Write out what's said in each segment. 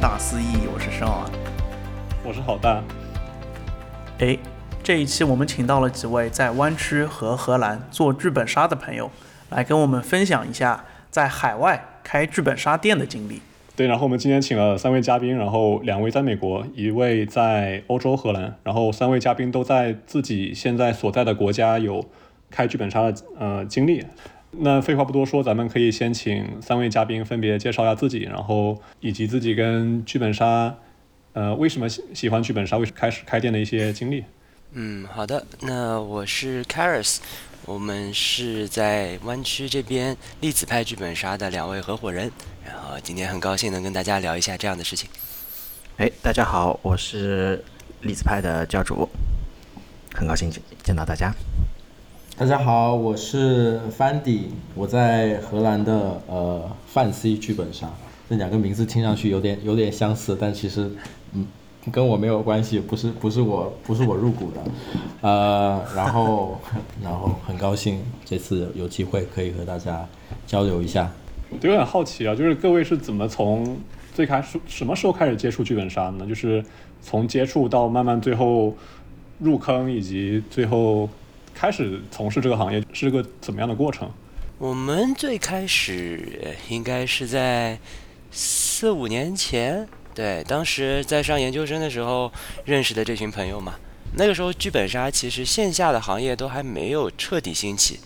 大思义，我是申啊，我是好大。哎，这一期我们请到了几位在湾区和荷兰做剧本杀的朋友，来跟我们分享一下在海外开剧本杀店的经历。对，然后我们今天请了三位嘉宾，然后两位在美国，一位在欧洲荷兰，然后三位嘉宾都在自己现在所在的国家有开剧本杀的呃经历。那废话不多说，咱们可以先请三位嘉宾分别介绍一下自己，然后以及自己跟剧本杀，呃，为什么喜喜欢剧本杀，为什么开始开店的一些经历。嗯，好的，那我是 Caris，我们是在湾区这边粒子派剧本杀的两位合伙人，然后今天很高兴能跟大家聊一下这样的事情。哎，大家好，我是粒子派的教主，很高兴见见到大家。大家好，我是 Fandy，我在荷兰的呃范 C 剧本杀，这两个名字听上去有点有点相似，但其实嗯跟我没有关系，不是不是我不是我入股的，呃，然后然后很高兴这次有机会可以和大家交流一下。我有点好奇啊，就是各位是怎么从最开始什么时候开始接触剧本杀呢？就是从接触到慢慢最后入坑，以及最后。开始从事这个行业是个怎么样的过程？我们最开始应该是在四五年前，对，当时在上研究生的时候认识的这群朋友嘛。那个时候剧本杀其实线下的行业都还没有彻底兴起，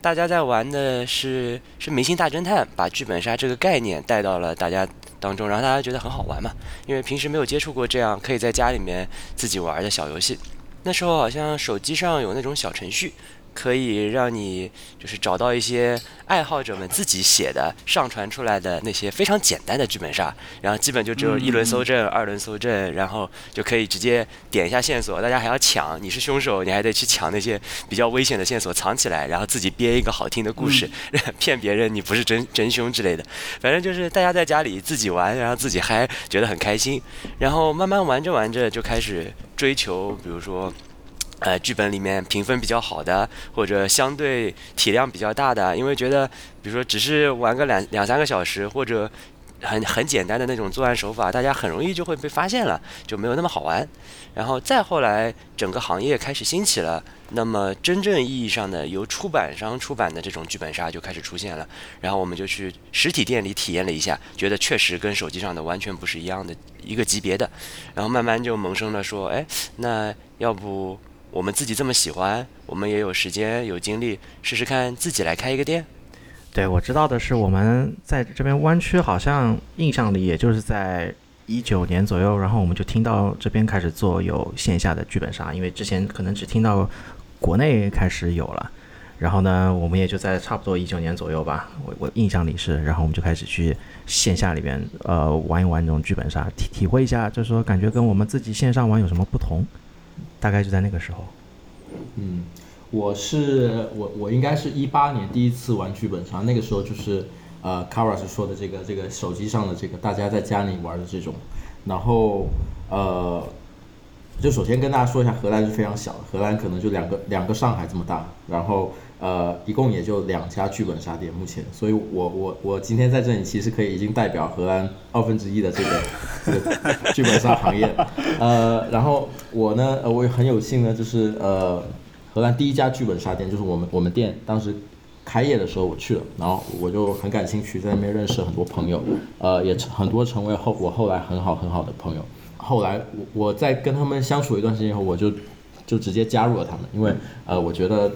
大家在玩的是是明星大侦探，把剧本杀这个概念带到了大家当中，然后大家觉得很好玩嘛，因为平时没有接触过这样可以在家里面自己玩的小游戏。那时候好像手机上有那种小程序，可以让你就是找到一些爱好者们自己写的、上传出来的那些非常简单的剧本杀，然后基本就只有一轮搜证、二轮搜证，然后就可以直接点一下线索，大家还要抢，你是凶手，你还得去抢那些比较危险的线索藏起来，然后自己编一个好听的故事，骗别人你不是真真凶之类的。反正就是大家在家里自己玩，然后自己嗨，觉得很开心，然后慢慢玩着玩着就开始。追求，比如说，呃，剧本里面评分比较好的，或者相对体量比较大的，因为觉得，比如说只是玩个两两三个小时，或者很很简单的那种作案手法，大家很容易就会被发现了，就没有那么好玩。然后再后来，整个行业开始兴起了。那么，真正意义上的由出版商出版的这种剧本杀就开始出现了。然后我们就去实体店里体验了一下，觉得确实跟手机上的完全不是一样的一个级别的。然后慢慢就萌生了说，哎，那要不我们自己这么喜欢，我们也有时间有精力，试试看自己来开一个店。对，我知道的是，我们在这边湾区好像印象里也就是在一九年左右，然后我们就听到这边开始做有线下的剧本杀，因为之前可能只听到。国内开始有了，然后呢，我们也就在差不多一九年左右吧，我我印象里是，然后我们就开始去线下里边呃玩一玩这种剧本杀，体体会一下，就是说感觉跟我们自己线上玩有什么不同，大概就在那个时候。嗯，我是我我应该是一八年第一次玩剧本杀，那个时候就是呃 c a r a s 说的这个这个手机上的这个大家在家里玩的这种，然后呃。就首先跟大家说一下，荷兰是非常小的，荷兰可能就两个两个上海这么大，然后呃，一共也就两家剧本杀店目前，所以我我我今天在这里其实可以已经代表荷兰二分之一的这个 这个剧本杀行业，呃，然后我呢，呃，我也很有幸呢，就是呃，荷兰第一家剧本杀店就是我们我们店当时开业的时候我去了，然后我就很感兴趣，在那边认识很多朋友，呃，也很多成为后我后来很好很好的朋友。后来我我在跟他们相处一段时间以后，我就就直接加入了他们，因为呃，我觉得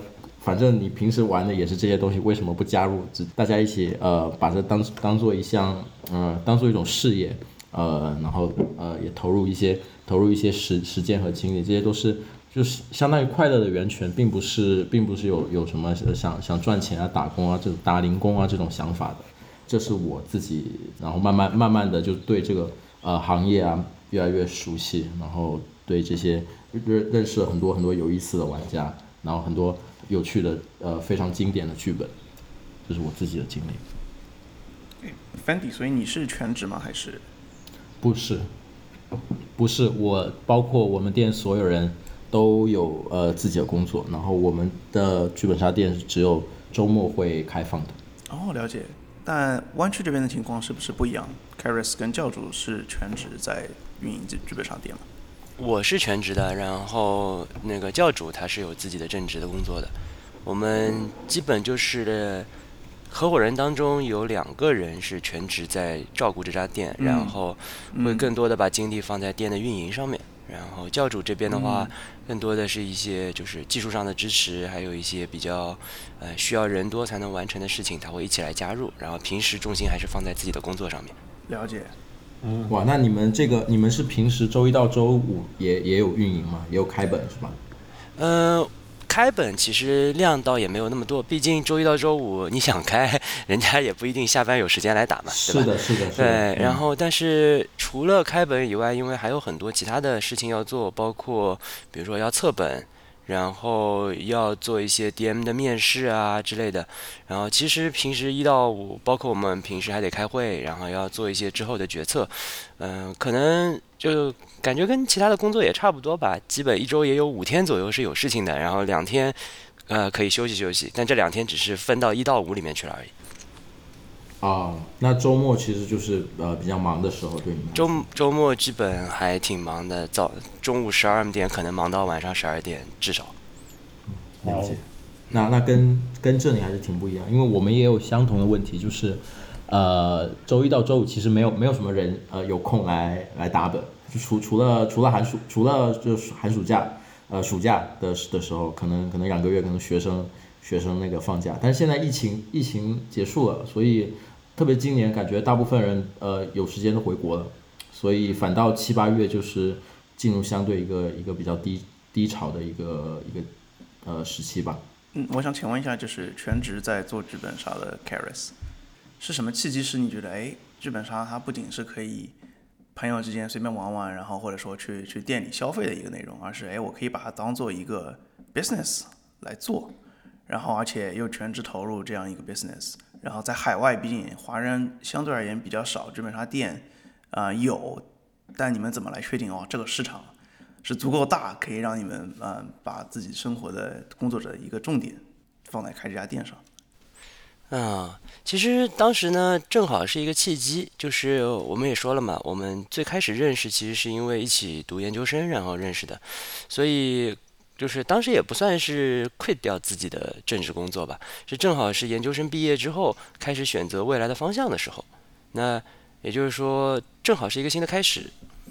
反正你平时玩的也是这些东西，为什么不加入？只大家一起呃，把这当当做一项呃，当做一种事业，呃，然后呃，也投入一些投入一些时时间和精力，这些都是就是相当于快乐的源泉，并不是并不是有有什么想想赚钱啊、打工啊这种打零工啊这种想法的，这是我自己，然后慢慢慢慢的就对这个呃行业啊。越来越熟悉，然后对这些认认识了很多很多有意思的玩家，然后很多有趣的呃非常经典的剧本，这是我自己的经历。Fandy，所以你是全职吗？还是？不是，不是我，包括我们店所有人都有呃自己的工作，然后我们的剧本杀店只有周末会开放的。哦，了解。但湾区这边的情况是不是不一样 c a r i s 跟教主是全职在运营这剧本杀店吗？我是全职的，然后那个教主他是有自己的正职的工作的。我们基本就是合伙人当中有两个人是全职在照顾这家店，嗯然后会更多的把精力放在店的运营上面。然后教主这边的话，更多的是一些就是技术上的支持，还有一些比较呃需要人多才能完成的事情，他会一起来加入。然后平时重心还是放在自己的工作上面。了解。嗯，哇，那你们这个你们是平时周一到周五也也有运营吗？也有开本是吧？嗯、开本其实量倒也没有那么多，毕竟周一到周五你想开，人家也不一定下班有时间来打嘛，对吧？是的，是的，是的。对，嗯然后但是除了开本以外，因为还有很多其他的事情要做，包括比如说要测本，然后要做一些 DM 的面试啊之类的。然后其实平时一到五，包括我们平时还得开会，然后要做一些之后的决策。嗯、可能就感觉跟其他的工作也差不多吧，基本一周也有五天左右是有事情的，然后两天。呃，可以休息休息，但这两天只是分到一到五里面去了而已。啊，那周末其实就是呃比较忙的时候，对你们周周末基本还挺忙的，早中午十二点可能忙到晚上十二点，至少。了解。那那跟跟这里还是挺不一样，因为我们也有相同的问题，就是呃周一到周五其实没有没有什么人呃有空来来打本，就除除了除了寒暑除了就是寒暑假呃暑假的的时候，可能可能两个月可能学生学生那个放假，但是现在疫情疫情结束了，所以特别今年感觉大部分人呃有时间都回国了，所以反倒七八月就是进入相对一个一个比较低低潮的一个一个呃时期吧。嗯，我想请问一下，就是全职在做剧本杀的 Caris，是什么契机使你觉得，哎，剧本杀它不仅是可以朋友之间随便玩玩，然后或者说去去店里消费的一个内容，而是哎，我可以把它当做一个 business 来做，然后而且又全职投入这样一个 business，然后在海外，毕竟华人相对而言比较少，剧本杀店啊、有，但你们怎么来确定哦这个市场？是足够大，可以让你们呃把自己生活的工作者一个重点放在开这家店上。啊，其实当时呢，正好是一个契机，就是我们也说了嘛，我们最开始认识其实是因为一起读研究生然后认识的，所以就是当时也不算是 quit 掉自己的正职工作吧，是正好是研究生毕业之后开始选择未来的方向的时候，那也就是说正好是一个新的开始，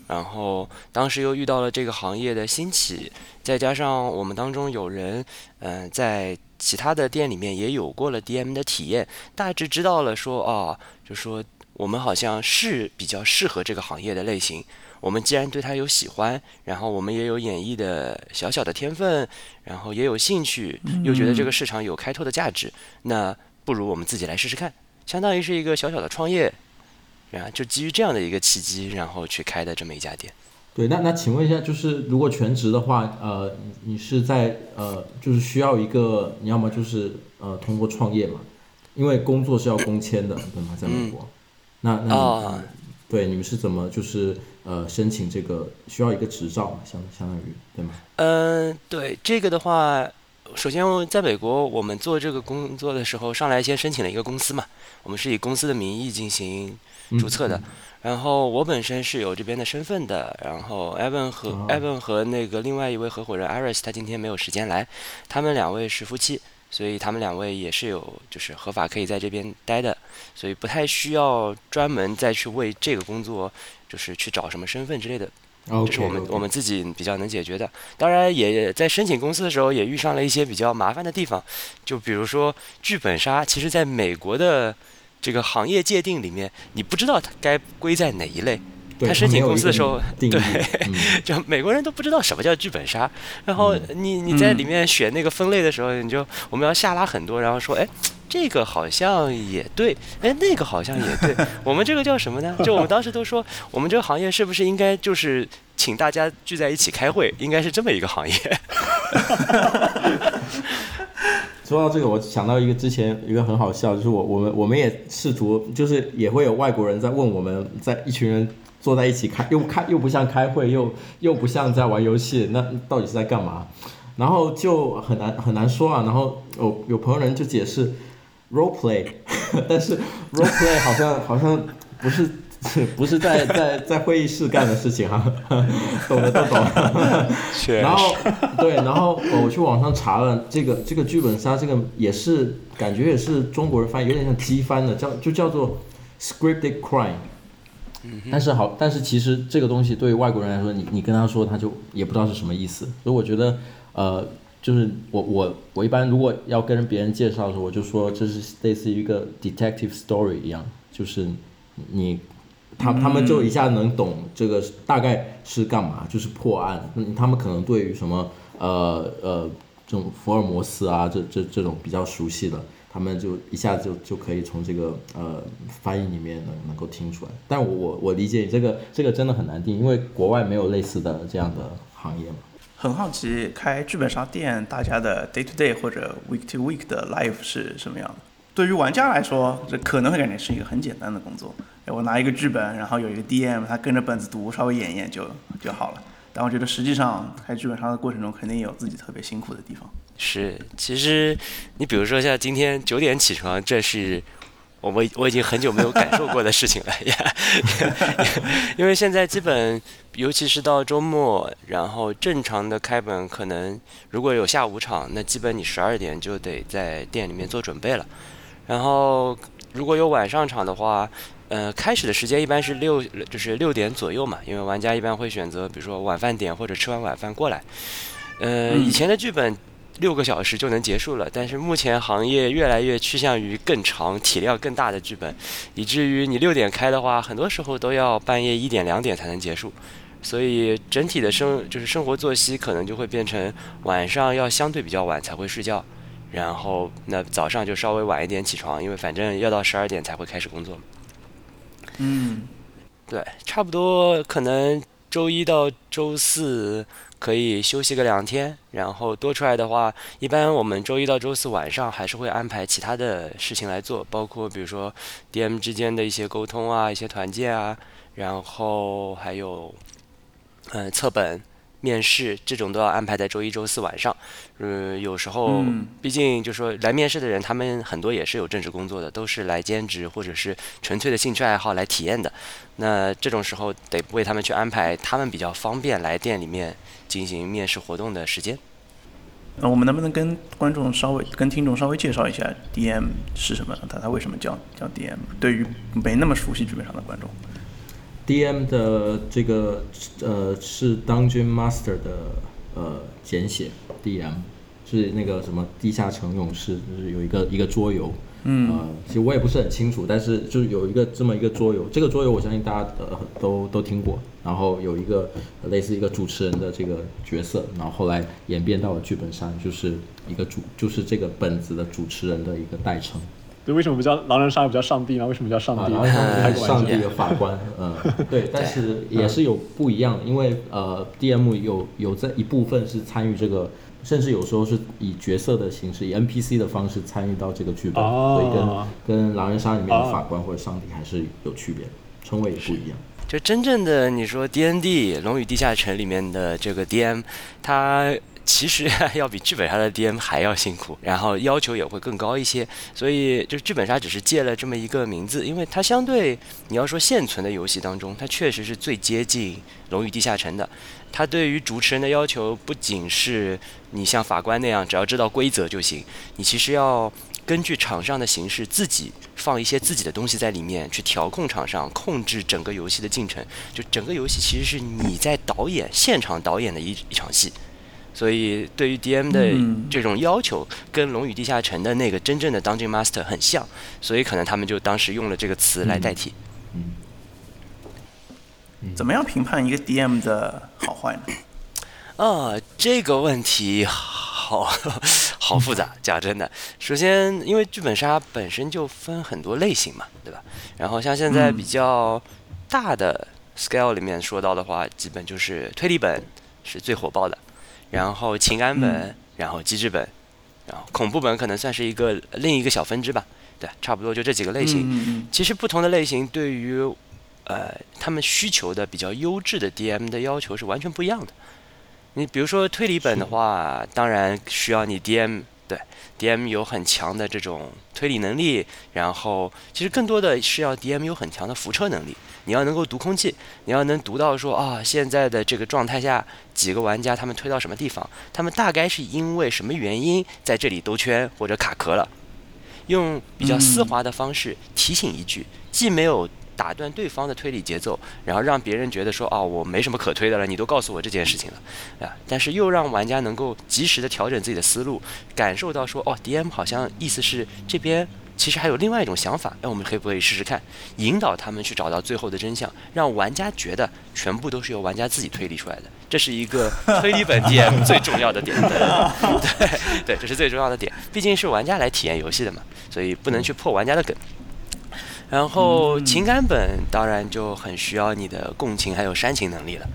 然后当时又遇到了这个行业的兴起，再加上我们当中有人，嗯、在其他的店里面也有过了 DM 的体验，大致知道了说啊，就说我们好像是比较适合这个行业的类型。我们既然对他有喜欢，然后我们也有演绎的小小的天分，然后也有兴趣，又觉得这个市场有开拓的价值，那不如我们自己来试试看，相当于是一个小小的创业，然后就基于这样的一个契机，然后去开的这么一家店。对，那那请问一下，就是如果全职的话，呃，你你是在呃，就是需要一个，你要么就是呃通过创业嘛，因为工作是要工签的，对吗？在美国，那那对你们是怎么就是呃申请这个需要一个执照嘛，相相当于对吗？嗯，对这个的话，首先在美国，我们做这个工作的时候，上来先申请了一个公司嘛，我们是以公司的名义进行注册的。然后我本身是有这边的身份的，然后 Evan 和、哦 Evan 和那个另外一位合伙人 Iris，他今天没有时间来，他们两位是夫妻，所以他们两位也是有就是合法可以在这边待的，所以不太需要专门再去为这个工作就是去找什么身份之类的。嗯，这是我们我们自己比较能解决的。当然，也在申请公司的时候也遇上了一些比较麻烦的地方，就比如说剧本杀，其实在美国的这个行业界定里面，你不知道它该归在哪一类。对他申请公司的时候对嗯 就美国人都不知道什么叫剧本杀，然后你你在里面选那个分类的时候，你就我们要下拉很多，然后说，哎，这个好像也对，哎，那个好像也对，我们这个叫什么呢？就我们当时都说，我们这个行业是不是应该就是请大家聚在一起开会，应该是这么一个行业。说到这个，我想到一个之前一个很好笑，就是我我们我们也试图，就是也会有外国人在问我们，在一群人坐在一起开，又开又不像开会，又又不像在玩游戏，那到底是在干嘛？然后就很难很难说啊。然后有有朋友人就解释，role play，但是 role play 好像好像不是不是在在在会议室干的事情哈，懂的都懂。然后对，然后我去网上查了这个这个剧本杀，这个也是感觉也是中国人翻译，有点像机翻的，叫就叫做 scripted crime。但是好，但是其实这个东西对于外国人来说，你你跟他说，他就也不知道是什么意思。所以我觉得，呃，就是我我我一般如果要跟别人介绍的时候，我就说这是类似于一个 detective story 一样，就是你他他们就一下能懂这个大概是干嘛，就是破案。他们可能对于什么呃呃这种福尔摩斯啊这这这种比较熟悉的。他们就一下子就就可以从这个呃翻译里面能能够听出来，但我我我理解这个这个真的很难定，因为国外没有类似的这样的行业嘛。很好奇，开剧本杀店，大家的 day to day 或者 week to week 的 life 是什么样的？对于玩家来说，这可能会感觉是一个很简单的工作，我拿一个剧本，然后有一个 DM，他跟着本子读，稍微演一演就就好了。但我觉得实际上开剧本杀的过程中，肯定也有自己特别辛苦的地方。是，其实你比如说像今天九点起床，这是我们我已经很久没有感受过的事情了呀。因为现在基本，尤其是到周末，然后正常的开本，可能如果有下午场，那基本你十二点就得在店里面做准备了。然后如果有晚上场的话，呃，开始的时间一般是六，就是六点左右嘛，因为玩家一般会选择，比如说晚饭点或者吃完晚饭过来。呃，以前的剧本。六个小时就能结束了，但是目前行业越来越趋向于更长、体量更大的剧本，以至于你六点开的话，很多时候都要半夜一点、两点才能结束，所以整体的生就是生活作息可能就会变成晚上要相对比较晚才会睡觉，然后那早上就稍微晚一点起床，因为反正要到十二点才会开始工作。嗯，对，差不多可能周一到周四。可以休息个两天，然后多出来的话，一般我们周一到周四晚上还是会安排其他的事情来做，包括比如说 DM 之间的一些沟通啊，一些团建啊，然后还有嗯测本。面试这种都要安排在周一、周四晚上。嗯，有时候，毕竟就说来面试的人，他们很多也是有正式工作的，都是来兼职或者是纯粹的兴趣爱好来体验的。那这种时候得为他们去安排他们比较方便来店里面进行面试活动的时间。那我们能不能跟观众稍微、跟听众稍微介绍一下 DM 是什么？他他为什么叫叫 DM？对于没那么熟悉剧本上的观众。D.M 的这个呃是 Dungeon Master 的呃简写，D.M 是那个什么地下城勇士，就是有一个一个桌游，嗯，其实我也不是很清楚，但是就是有一个这么一个桌游，这个桌游我相信大家呃都都听过，然后有一个类似一个主持人的这个角色，然后后来演变到了剧本上，就是一个主就是这个本子的主持人的一个代称。对，为什么不叫狼人杀，不叫上帝呢？为什么叫上帝？上帝的法官，嗯，对，但是也是有不一样，因为呃，DM 有有这一部分是参与这个，甚至有时候是以角色的形式，以 NPC 的方式参与到这个剧本，所以跟跟狼人杀里面的法官或者上帝还是有区别，称谓也不一样。就真正的你说 DND 龙与地下城里面的这个 DM，他。其实 要比剧本杀的 DM 还要辛苦，然后要求也会更高一些。所以就剧本杀只是借了这么一个名字，因为它相对你要说现存的游戏当中，它确实是最接近《龙与地下城》的。它对于主持人的要求不仅是你像法官那样只要知道规则就行，你其实要根据场上的形式自己放一些自己的东西在里面，去调控场上，控制整个游戏的进程。就整个游戏其实是你在导演现场导演的一一场戏。所以，对于 DM 的这种要求，跟《龙与地下城》的那个真正的 Dungeon Master 很像，所以可能他们就当时用了这个词来代替。嗯，怎么样评判一个 DM 的好坏呢？啊，这个问题好 好复杂。讲真的，首先，因为剧本杀本身就分很多类型嘛，对吧？然后像现在比较大的 scale 里面说到的话，基本就是推理本是最火爆的。然后情感本，然后机制本，然后恐怖本可能算是一个另一个小分支吧。对，差不多就这几个类型。其实不同的类型对于呃他们需求的比较优质的 DM 的要求是完全不一样的。你比如说推理本的话，当然需要你 DM 对，DM 有很强的这种推理能力，然后其实更多的是要 DM 有很强的扶车能力。你要能够读空气，你要能读到说啊，现在的这个状态下几个玩家他们推到什么地方，他们大概是因为什么原因在这里兜圈或者卡壳了，用比较丝滑的方式提醒一句，既没有。打断对方的推理节奏，然后让别人觉得说哦，我没什么可推的了，你都告诉我这件事情了，啊，但是又让玩家能够及时的调整自己的思路，感受到说哦，DM 好像意思是这边其实还有另外一种想法，哎，我们可以不可以试试看，引导他们去找到最后的真相，让玩家觉得全部都是由玩家自己推理出来的，这是一个 推理本 DM 最重要的点，对对，这是最重要的点，毕竟是玩家来体验游戏的嘛，所以不能去破玩家的梗。然后情感本当然就很需要你的共情还有煽情能力了，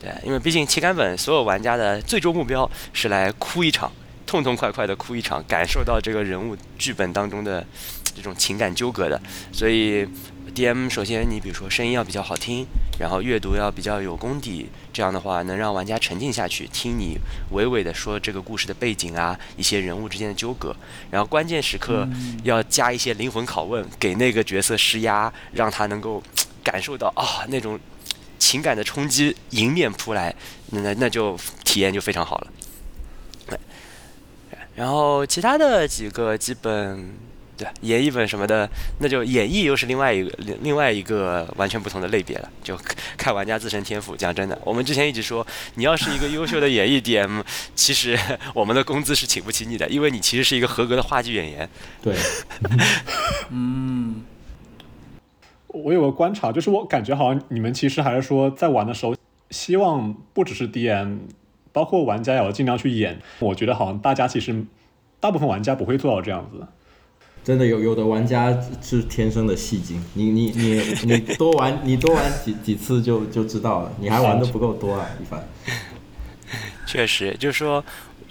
对，因为毕竟情感本所有玩家的最终目标是来哭一场，痛痛快快的哭一场，感受到这个人物剧本当中的这种情感纠葛的，所以。D.M. 首先，你比如说声音要比较好听，然后阅读要比较有功底，这样的话能让玩家沉浸下去，听你娓娓的说这个故事的背景啊，一些人物之间的纠葛，然后关键时刻要加一些灵魂拷问，给那个角色施压，让他能够感受到啊那种情感的冲击迎面扑来，那那就体验就非常好了。对，然后其他的几个基本。对，演绎本什么的，那就演绎又是另外一个另另外一个完全不同的类别了，就看玩家自身天赋。讲真的，我们之前一直说，你要是一个优秀的演绎 DM，其实我们的工资是请不起你的，因为你其实是一个合格的话剧演员。对，嗯，我有个观察，就是我感觉好像你们其实还是说在玩的时候，希望不只是 DM，包括玩家也要尽量去演。我觉得好像大家其实大部分玩家不会做到这样子。真的有有的玩家是天生的戏精，你你你你多玩 你多玩几几次就就知道了，你还玩的不够多啊，一凡。确实，就是说，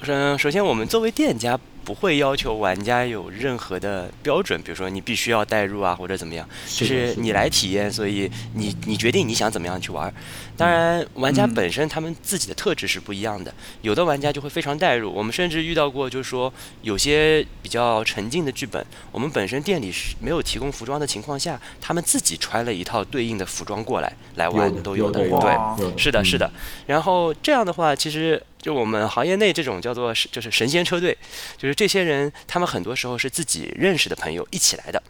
嗯，首先我们作为店家。不会要求玩家有任何的标准，比如说你必须要代入啊，或者怎么样，就是你来体验，所以你你决定你想怎么样去玩。当然，玩家本身他们自己的特质是不一样的，有的玩家就会非常代入。我们甚至遇到过，就是说有些比较沉浸的剧本，我们本身店里是没有提供服装的情况下，他们自己穿了一套对应的服装过来来玩都有的，对，是的，是的。然后这样的话，其实。就我们行业内这种叫做是就是神仙车队，就是这些人，他们很多时候是自己认识的朋友一起来的，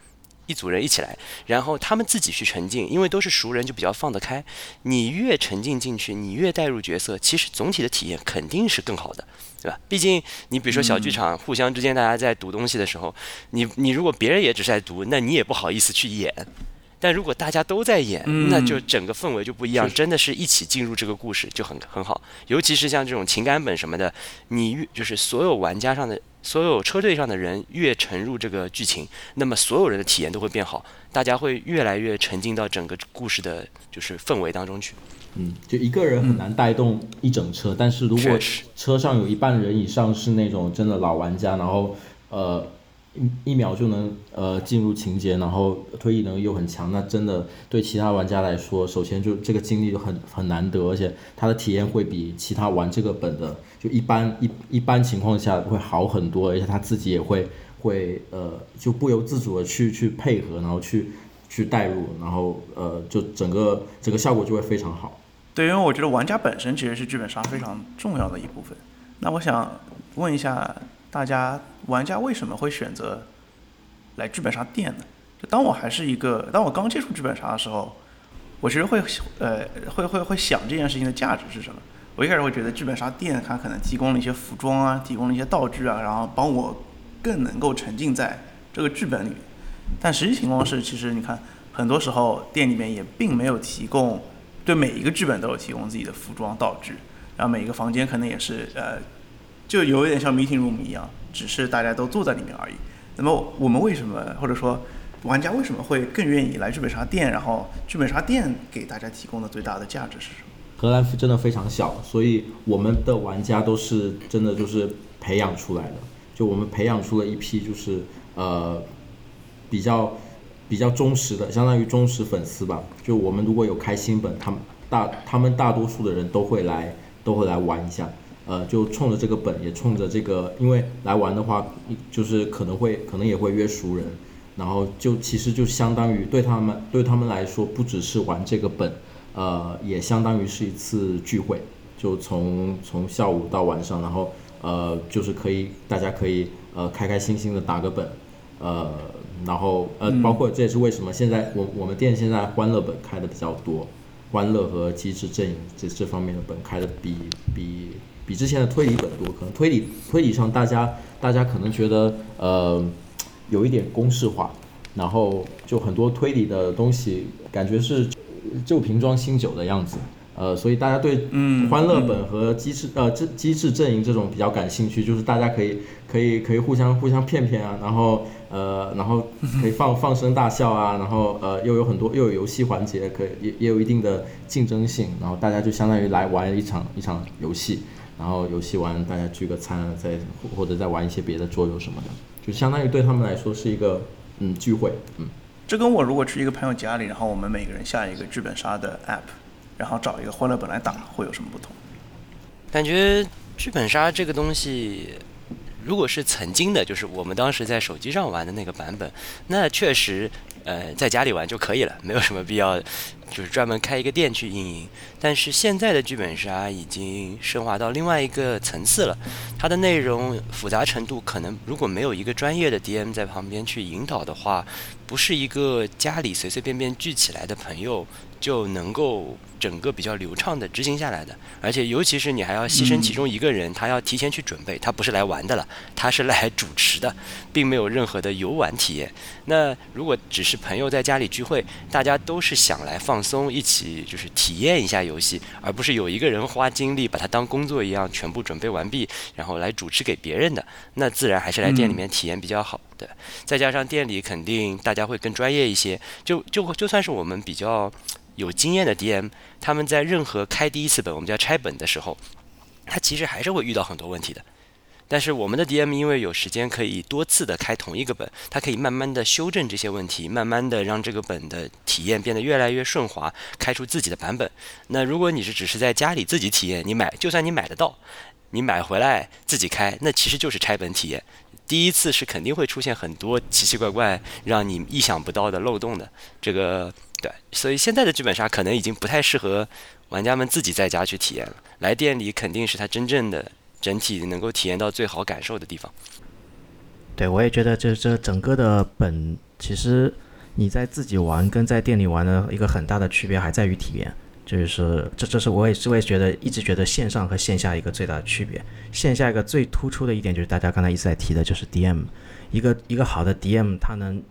一组人一起来，然后他们自己去沉浸，因为都是熟人，就比较放得开。你越沉浸进去，你越带入角色，其实总体的体验肯定是更好的，对吧？毕竟你比如说小剧场，互相之间大家在读东西的时候，你你如果别人也只是在读，那你也不好意思去演。但如果大家都在演，那就整个氛围就不一样，真的是一起进入这个故事就很很好。尤其是像这种情感本什么的，你越就是所有玩家上的所有车队上的人越沉入这个剧情，那么所有人的体验都会变好，大家会越来越沉浸到整个故事的就是氛围当中去。嗯，就一个人很难带动一整车，但是如果车上有一半人以上是那种真的老玩家，然后呃。一一秒就能呃进入情节，然后推理能力又很强，那真的对其他玩家来说，首先就这个经历就很很难得，而且他的体验会比其他玩这个本的就一般一一般情况下会好很多，而且他自己也会会呃就不由自主的去去配合，然后去去带入，然后呃就整个整个效果就会非常好。对，因为我觉得玩家本身其实是剧本杀非常重要的一部分。那我想问一下。大家玩家为什么会选择来剧本杀店呢？就当我还是一个，当我刚接触剧本杀的时候，我其实会呃会会会想这件事情的价值是什么。我一开始会觉得剧本杀店它可能提供了一些服装啊，提供了一些道具啊，然后帮我更能够沉浸在这个剧本里。但实际情况是，其实你看，很多时候店里面也并没有提供对每一个剧本都有提供自己的服装道具，然后每一个房间可能也是呃。就有一点像 meeting room 一样，只是大家都坐在里面而已。那么我们为什么，或者说玩家为什么会更愿意来剧本杀店？然后剧本杀店给大家提供的最大的价值是什么？荷兰真的非常小，所以我们的玩家都是真的就是培养出来的。就我们培养出了一批就是呃比较比较忠实的，相当于忠实粉丝吧。就我们如果有开新本，他们大他们大多数的人都会来都会来玩一下。呃，就冲着这个本，也冲着这个，因为来玩的话，就是可能会可能也会约熟人，然后就其实就相当于对他们对他们来说，不只是玩这个本，呃，也相当于是一次聚会，就从从下午到晚上，然后呃，就是可以大家可以呃开开心心的打个本，呃，然后呃，包括这也是为什么现在我我们店现在欢乐本开的比较多，欢乐和机制阵营这这方面的本开的比比比之前的推理本多，可能推理推理上大家大家可能觉得呃有一点公式化，然后就很多推理的东西感觉是旧瓶装新酒的样子，呃，所以大家对嗯。欢乐本和机制呃这机制阵营这种比较感兴趣，就是大家可以可以可以互相互相骗骗啊，然后呃然后可以放 放声大笑啊，然后呃又有很多又有游戏环节，可以也也有一定的竞争性，然后大家就相当于来玩一场一场游戏，然后游戏完大家聚个餐，再或或者再玩一些别的桌游什么的，就相当于对他们来说是一个嗯聚会，嗯。这跟我如果去一个朋友家里，然后我们每个人下一个剧本杀的 app，然后找一个欢乐本来打，会有什么不同？感觉剧本杀这个东西，如果是曾经的，就是我们当时在手机上玩的那个版本，那确实，呃，在家里玩就可以了，没有什么必要，就是专门开一个店去运营。但是现在的剧本杀已经升华到另外一个层次了，它的内容复杂程度可能如果没有一个专业的 DM 在旁边去引导的话，不是一个家里随随便便聚起来的朋友就能够整个比较流畅的执行下来的，而且尤其是你还要牺牲其中一个人，他要提前去准备，他不是来玩的了，他是来主持的，并没有任何的游玩体验。那如果只是朋友在家里聚会，大家都是想来放松，一起就是体验一下游戏，而不是有一个人花精力把它当工作一样全部准备完毕，然后来主持给别人的，那自然还是来店里面体验比较好。对，再加上店里肯定大家会更专业一些，就就就算是我们比较有经验的 DM，他们在任何开第一次本，我们叫拆本的时候，他其实还是会遇到很多问题的。但是我们的 DM 因为有时间可以多次的开同一个本，它可以慢慢的修正这些问题，慢慢的让这个本的体验变得越来越顺滑，开出自己的版本。那如果你是只是在家里自己体验，你买就算你买得到，你买回来自己开，那其实就是拆本体验。第一次是肯定会出现很多奇奇怪怪、让你意想不到的漏洞的。这个对，所以现在的剧本杀可能已经不太适合玩家们自己在家去体验了。来店里肯定是他真正的整体能够体验到最好感受的地方。对，我也觉得这这整个的本，其实你在自己玩跟在店里玩的一个很大的区别还在于体验。就是这，这是我也是我也觉得一直觉得线上和线下一个最大的区别。线下一个最突出的一点就是大家刚才一直在提的，就是 DM，一个一个好的 DM，他能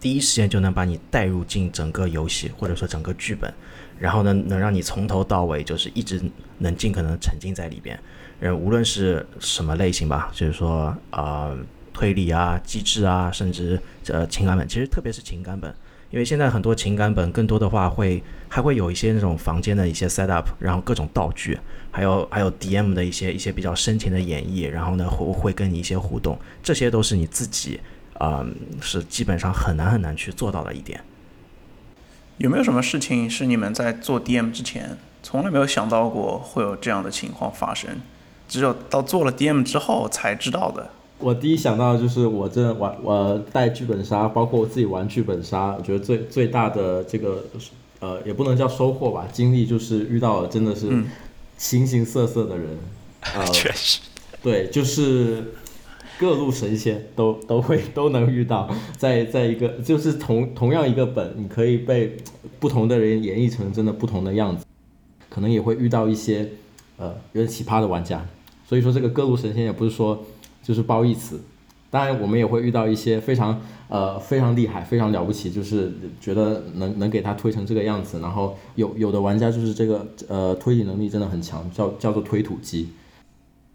第一时间就能把你带入进整个游戏或者说整个剧本，然后呢能让你从头到尾就是一直能尽可能沉浸在里边。呃，无论是什么类型吧，就是说呃推理啊、机制啊，甚至呃情感本，其实特别是情感本。因为现在很多情感本更多的话会还会有一些那种房间的一些 set up，然后各种道具，还有还有 DM 的一些一些比较深情的演绎，然后呢会会跟你一些互动，这些都是你自己啊、呃是基本上很难很难去做到的一点。有没有什么事情是你们在做 DM 之前从来没有想到过会有这样的情况发生，只有到做了 DM 之后才知道的？我第一想到的就是我这玩我带剧本杀，包括我自己玩剧本杀，我觉得最最大的这个呃也不能叫收获吧，经历就是遇到了真的是形形色色的人，呃，确实，对，就是各路神仙都 都会 都能遇到，在在一个就是同同样一个本，你可以被不同的人演绎成真的不同的样子，可能也会遇到一些呃有点奇葩的玩家，所以说这个各路神仙也不是说就是褒义词，当然我们也会遇到一些非常呃非常厉害、非常了不起，就是觉得能能给他推成这个样子，然后有有的玩家就是这个呃推理能力真的很强，叫叫做推土机。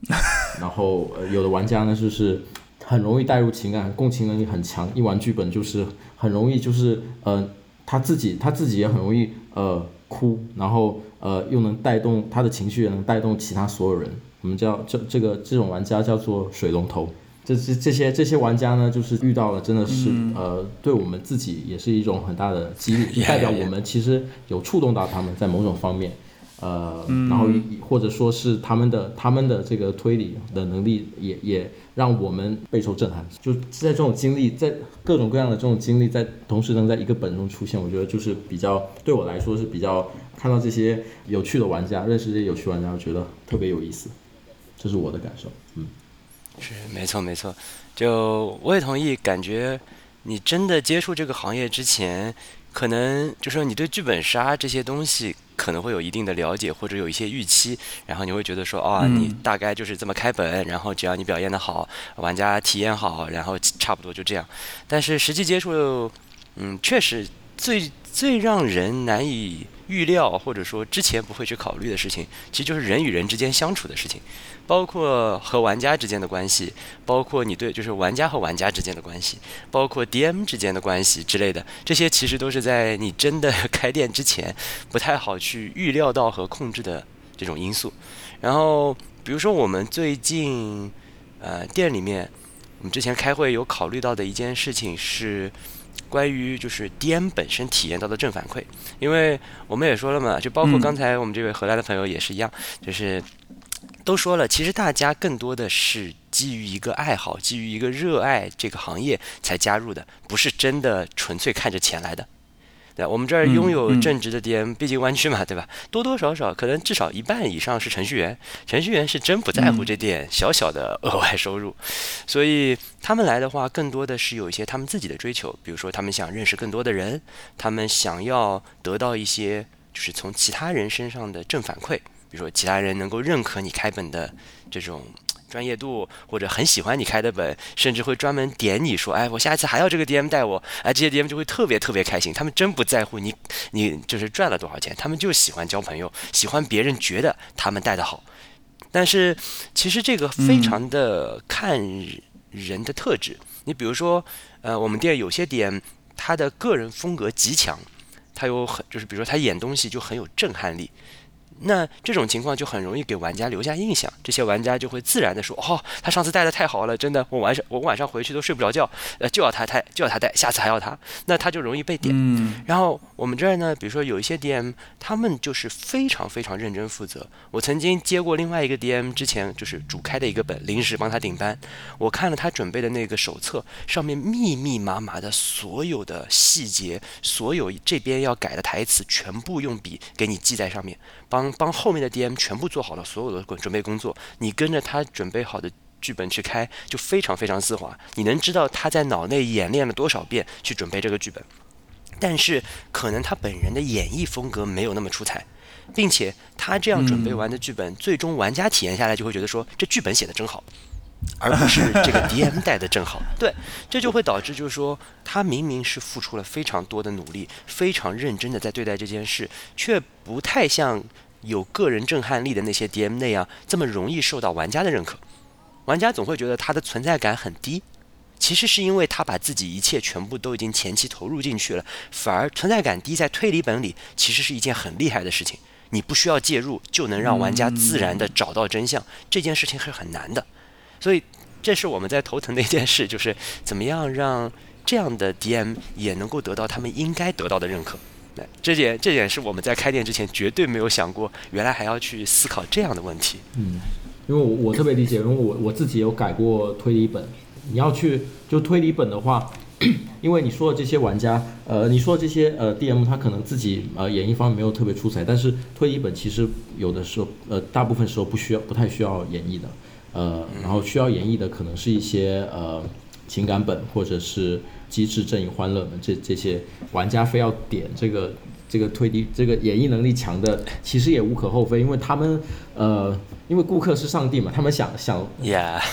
然后呃，有的玩家呢就是很容易带入情感，共情能力很强，一玩剧本就是很容易就是呃他自己他自己也很容易呃哭，然后呃又能带动他的情绪，也能带动其他所有人。我们叫这这个这种玩家叫做水龙头。这这这些这些玩家呢，就是遇到了真的是、呃，对我们自己也是一种很大的激励，就代表我们其实有触动到他们在某种方面。呃，然后或者说是他们的他们的这个推理的能力也也让我们备受震撼。就在这种经历，在各种各样的这种经历在同时能在一个本中出现，我觉得就是比较对我来说是比较看到这些有趣的玩家，认识这些有趣玩家，我觉得特别有意思。这是我的感受，嗯，是没错没错，就我也同意，感觉你真的接触这个行业之前。可能就说你对剧本杀这些东西可能会有一定的了解，或者有一些预期，然后你会觉得说，啊，你大概就是这么开本，然后只要你表现的好，玩家体验好，然后差不多就这样。但是实际接触，嗯，确实最最让人难以预料，或者说之前不会去考虑的事情，其实就是人与人之间相处的事情。包括和玩家之间的关系，包括你对就是玩家和玩家之间的关系，包括 DM 之间的关系之类的，这些其实都是在你真的开店之前不太好去预料到和控制的这种因素。然后，比如说我们最近呃店里面，我们之前开会有考虑到的一件事情是关于就是 DM 本身体验到的正反馈，因为我们也说了嘛，就包括刚才我们这位荷兰的朋友也是一样，就是。都说了，其实大家更多的是基于一个爱好，基于一个热爱这个行业才加入的，不是真的纯粹看着钱来的。对，我们这儿拥有正职的 DM，毕竟湾区嘛，对吧？多多少少可能至少一半以上是程序员，程序员是真不在乎这点小小的额外收入，所以他们来的话，更多的是有一些他们自己的追求，比如说他们想认识更多的人，他们想要得到一些就是从其他人身上的正反馈。比如说，其他人能够认可你开本的这种专业度，或者很喜欢你开的本，甚至会专门点你说：“哎，我下一次还要这个 DM 带我。”哎，这些 DM 就会特别特别开心。他们真不在乎你，你就是赚了多少钱，他们就喜欢交朋友，喜欢别人觉得他们带的好。但是，其实这个非常的看人的特质。你比如说，呃，我们店有些 DM，他的个人风格极强，他有很就是比如说他演东西就很有震撼力。那这种情况就很容易给玩家留下印象，这些玩家就会自然的说：“哦，他上次带的太好了，真的，我晚上我晚上回去都睡不着觉，呃，就要他带，就要他带，下次还要他。”那他就容易被点。然后我们这儿呢，比如说有一些 DM，他们就是非常非常认真负责。我曾经接过另外一个 DM，之前就是主开的一个本，临时帮他顶班。我看了他准备的那个手册，上面密密麻麻的所有的细节，所有这边要改的台词，全部用笔给你记在上面。帮帮后面的 DM 全部做好了所有的准备工作，你跟着他准备好的剧本去开，就非常非常丝滑。你能知道他在脑内演练了多少遍去准备这个剧本，但是可能他本人的演绎风格没有那么出彩，并且他这样准备完的剧本，最终玩家体验下来就会觉得说这剧本写的真好。而不是这个 DM 带的正好，对，这就会导致就是说，他明明是付出了非常多的努力，非常认真的在对待这件事，却不太像有个人震撼力的那些 DM 那样这么容易受到玩家的认可。玩家总会觉得他的存在感很低，其实是因为他把自己一切全部都已经前期投入进去了，反而存在感低在推理本里其实是一件很厉害的事情。你不需要介入就能让玩家自然的找到真相，这件事情是很难的。所以，这是我们在头疼的一件事，就是怎么样让这样的 DM 也能够得到他们应该得到的认可。这点这点是我们在开店之前绝对没有想过，原来还要去思考这样的问题。嗯，因为我我特别理解，因为我我自己有改过推理本。你要去就推理本的话，因为你说的这些玩家，呃，你说的这些呃 DM 他可能自己呃演绎方面没有特别出彩，但是推理本其实有的时候呃大部分时候不需要不太需要演绎的。呃，然后需要演绎的可能是一些呃情感本或者是机智正义欢乐们这这些玩家非要点这个这个推理这个演绎能力强的，其实也无可厚非，因为他们呃因为顾客是上帝嘛，他们想想，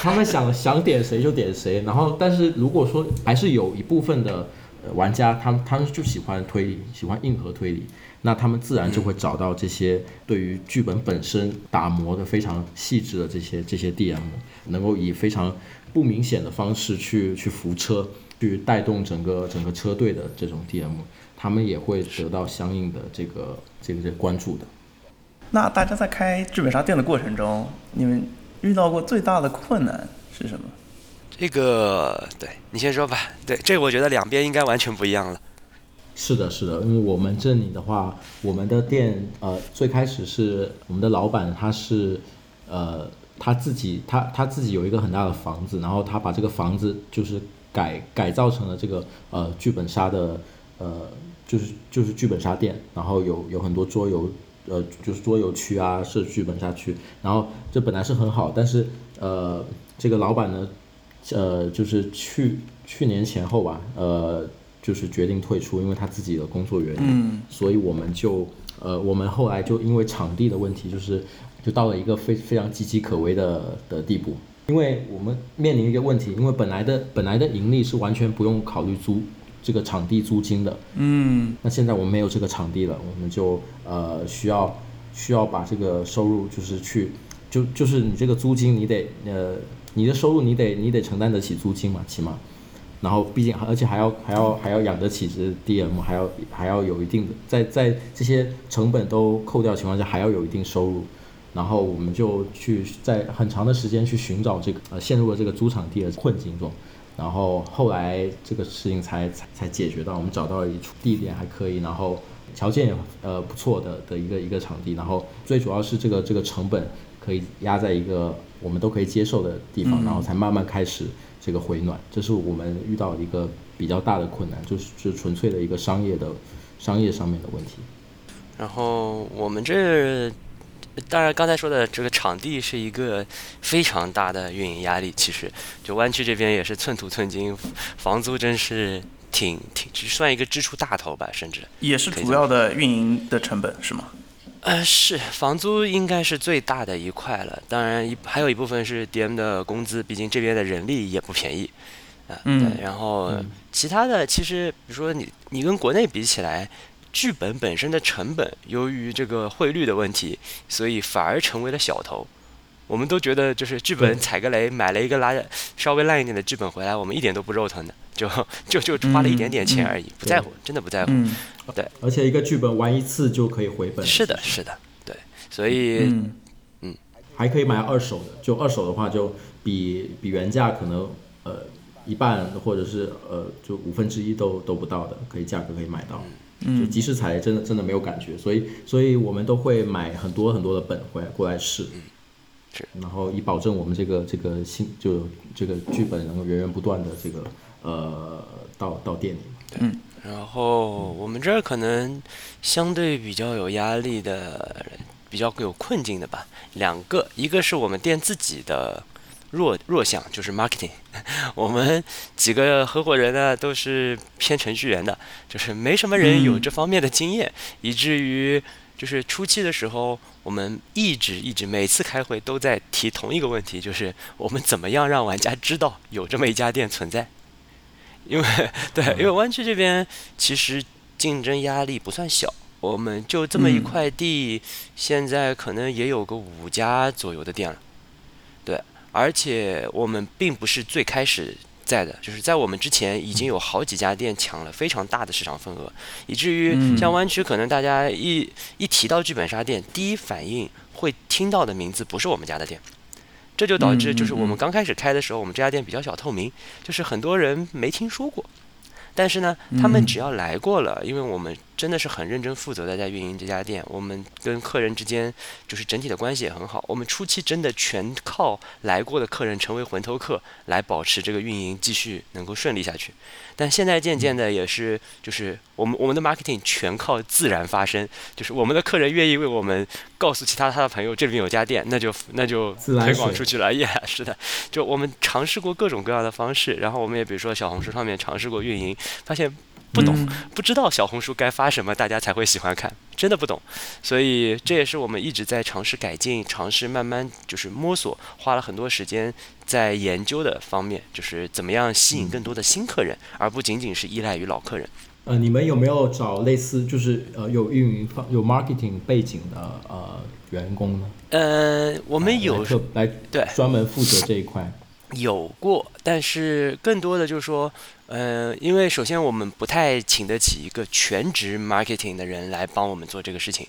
他们想想点谁就点谁，然后但是如果说还是有一部分的玩家，他们他们就喜欢推理，喜欢硬核推理。那他们自然就会找到这些对于剧本本身打磨的非常细致的这些这些 DM，能够以非常不明显的方式去去扶车，去带动整个整个车队的这种 DM，他们也会得到相应的这个这个这关注的。那大家在开剧本杀店的过程中，你们遇到过最大的困难是什么？这个对你先说吧。对，这个我觉得两边应该完全不一样了。是的，是的，因为我们这里的话，我们的店呃最开始是我们的老板他是呃他自己他他自己有一个很大的房子，然后他把这个房子就是改改造成了这个呃剧本杀的呃就是就是剧本杀店，然后有有很多桌游呃就是桌游区啊是剧本杀区，然后这本来是很好，但是呃这个老板呢呃就是去去年前后吧呃。就是决定退出，因为他自己的工作原因，嗯。所以我们就呃，我们后来就因为场地的问题，就是就到了一个非非常岌岌可危的的地步，因为我们面临一个问题，因为本来的本来的盈利是完全不用考虑租这个场地租金的，嗯。那现在我们没有这个场地了，我们就呃需要需要把这个收入就是去就就是你这个租金你得呃你的收入你得你得承担得起租金嘛，起码。然后毕竟而且还要还要还要养得起这 DM，还要还要有一定的在在这些成本都扣掉情况下，还要有一定收入。然后我们就去在很长的时间去寻找这个呃陷入了这个租场地的困境中。然后后来这个事情才才才解决到，我们找到了一处地点还可以，然后条件也呃不错的的一个一个场地，然后最主要是这个这个成本可以压在一个我们都可以接受的地方，嗯然后才慢慢开始这个回暖。这是我们遇到一个比较大的困难，就是就是纯粹的一个商业的商业上面的问题。然后我们这，当然刚才说的这个场地是一个非常大的运营压力，其实就湾区这边也是寸土寸金，房租真是挺挺，只算一个支出大头吧，甚至。也是主要的运营的成本是吗？呃，是房租应该是最大的一块了，当然一还有一部分是 DM 的工资，毕竟这边的人力也不便宜，啊、嗯对，然后嗯其他的其实比如说你你跟国内比起来，剧本本身的成本由于这个汇率的问题，所以反而成为了小头。我们都觉得就是剧本踩个雷，买了一个拉稍微烂一点的剧本回来，我们一点都不肉疼的，就 就就花了一点点钱嗯而已，不在乎，真的不在乎。嗯。而且一个剧本玩一次就可以回本。是的，是的，对，所以嗯。还可以买二手的，就二手的话就比比原价可能呃一半或者是呃就五分之一都都不到的，可以价格可以买到。就嗯。即时踩真的真的没有感觉，所以所以我们都会买很多很多的本回来过来试，是。然后以保证我们这个这个新就这个剧本能够源源不断的这个呃到到店里。然后我们这儿可能相对比较有压力的、比较有困境的吧，两个，一个是我们店自己的弱弱项，就是 marketing。我们几个合伙人呢都是偏程序员的，就是没什么人有嗯这方面的经验，以至于就是初期的时候，我们一直一直每次开会都在提同一个问题，就是我们怎么样让玩家知道有这么一家店存在。因为对，因为湾区这边其实竞争压力不算小，我们就这么一嗯块地，现在可能也有个五家左右的店了。对，而且我们并不是最开始在的，就是在我们之前已经有好几家店抢了非常大的市场份额，以至于嗯像湾区，可能大家一一提到剧本杀店，第一反应会听到的名字不是我们家的店。这就导致，就是我们刚开始开的时候，我们这家店比较小透明，就是很多人没听说过。但是呢，他们嗯只要来过了，因为我们真的是很认真负责的在运营这家店，我们跟客人之间就是整体的关系也很好。我们初期真的全靠来过的客人成为魂头客来保持这个运营继续能够顺利下去。但现在渐渐的也是，就是我们我们的 marketing 全靠自然发生，就是我们的客人愿意为我们告诉其他他的朋友这边有家店，那就那就推广出去了。耶、是的，就我们尝试过各种各样的方式，然后我们也比如说小红书上面尝试过运营，发现不懂，嗯。不知道小红书该发什么，大家才会喜欢看，真的不懂。所以这也是我们一直在尝试改进、尝试慢慢就是摸索，花了很多时间在研究的方面，就是怎么样吸引更多的新客人，而不仅仅是依赖于老客人。呃，你们有没有找类似就是呃有运营方有 marketing 背景的呃员工呢？呃，我们有来来对专门负责这一块。有过，但是更多的就是说，呃，因为首先我们不太请得起一个全职 marketing 的人来帮我们做这个事情，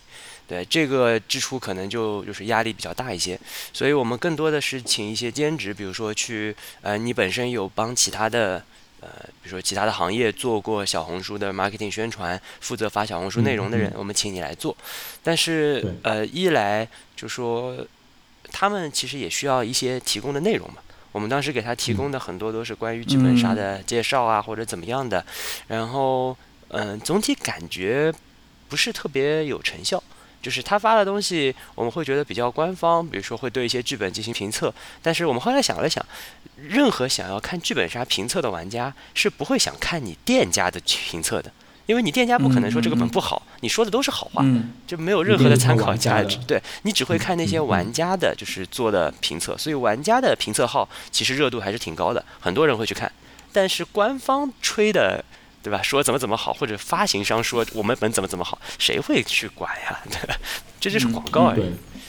对这个支出可能就就是压力比较大一些，所以我们更多的是请一些兼职，比如说去呃，你本身有帮其他的呃，比如说其他的行业做过小红书的 marketing 宣传，负责发小红书内容的人，我们请你来做。但是呃，一来就说他们其实也需要一些提供的内容嘛。我们当时给他提供的很多都是关于剧本杀的介绍啊，或者怎么样的。然后嗯，总体感觉不是特别有成效。就是他发的东西，我们会觉得比较官方，比如说会对一些剧本进行评测。但是我们后来想了想，任何想要看剧本杀评测的玩家是不会想看你店家的评测的，因为你店家不可能说这个本不好，你说的都是好话，就没有任何的参考价值。对你只会看那些玩家的就是做的评测，所以玩家的评测号其实热度还是挺高的，很多人会去看。但是官方吹的。对吧？说怎么怎么好，或者发行商说我们本怎么怎么好，谁会去管呀？对吧？这就是广告而已。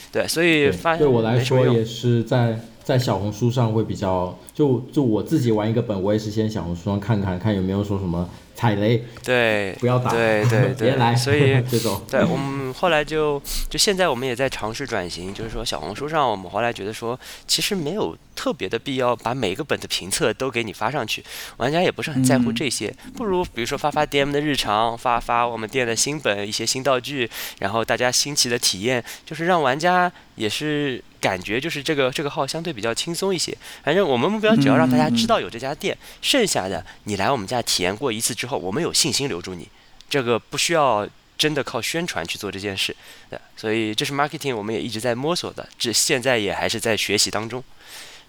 对，所以发对我来说也是在在小红书上会比较，就就我自己玩一个本，我也是先小红书上看看看有没有说什么。踩雷，对，不要打，对对对，别来。所以 这种，对我们后来就就现在我们也在尝试转型，就是说小红书上我们后来觉得说，其实没有特别的必要把每个本的评测都给你发上去，玩家也不是很在乎这些，不如比如说发发 DM 的日常，发发我们店的新本一些新道具，然后大家新奇的体验，就是让玩家也是。感觉就是这个这个号相对比较轻松一些，反正我们目标只要让大家知道有这家店，剩下的你来我们家体验过一次之后，我们有信心留住你，这个不需要真的靠宣传去做这件事，对，所以这是 marketing，我们也一直在摸索的，这现在也还是在学习当中。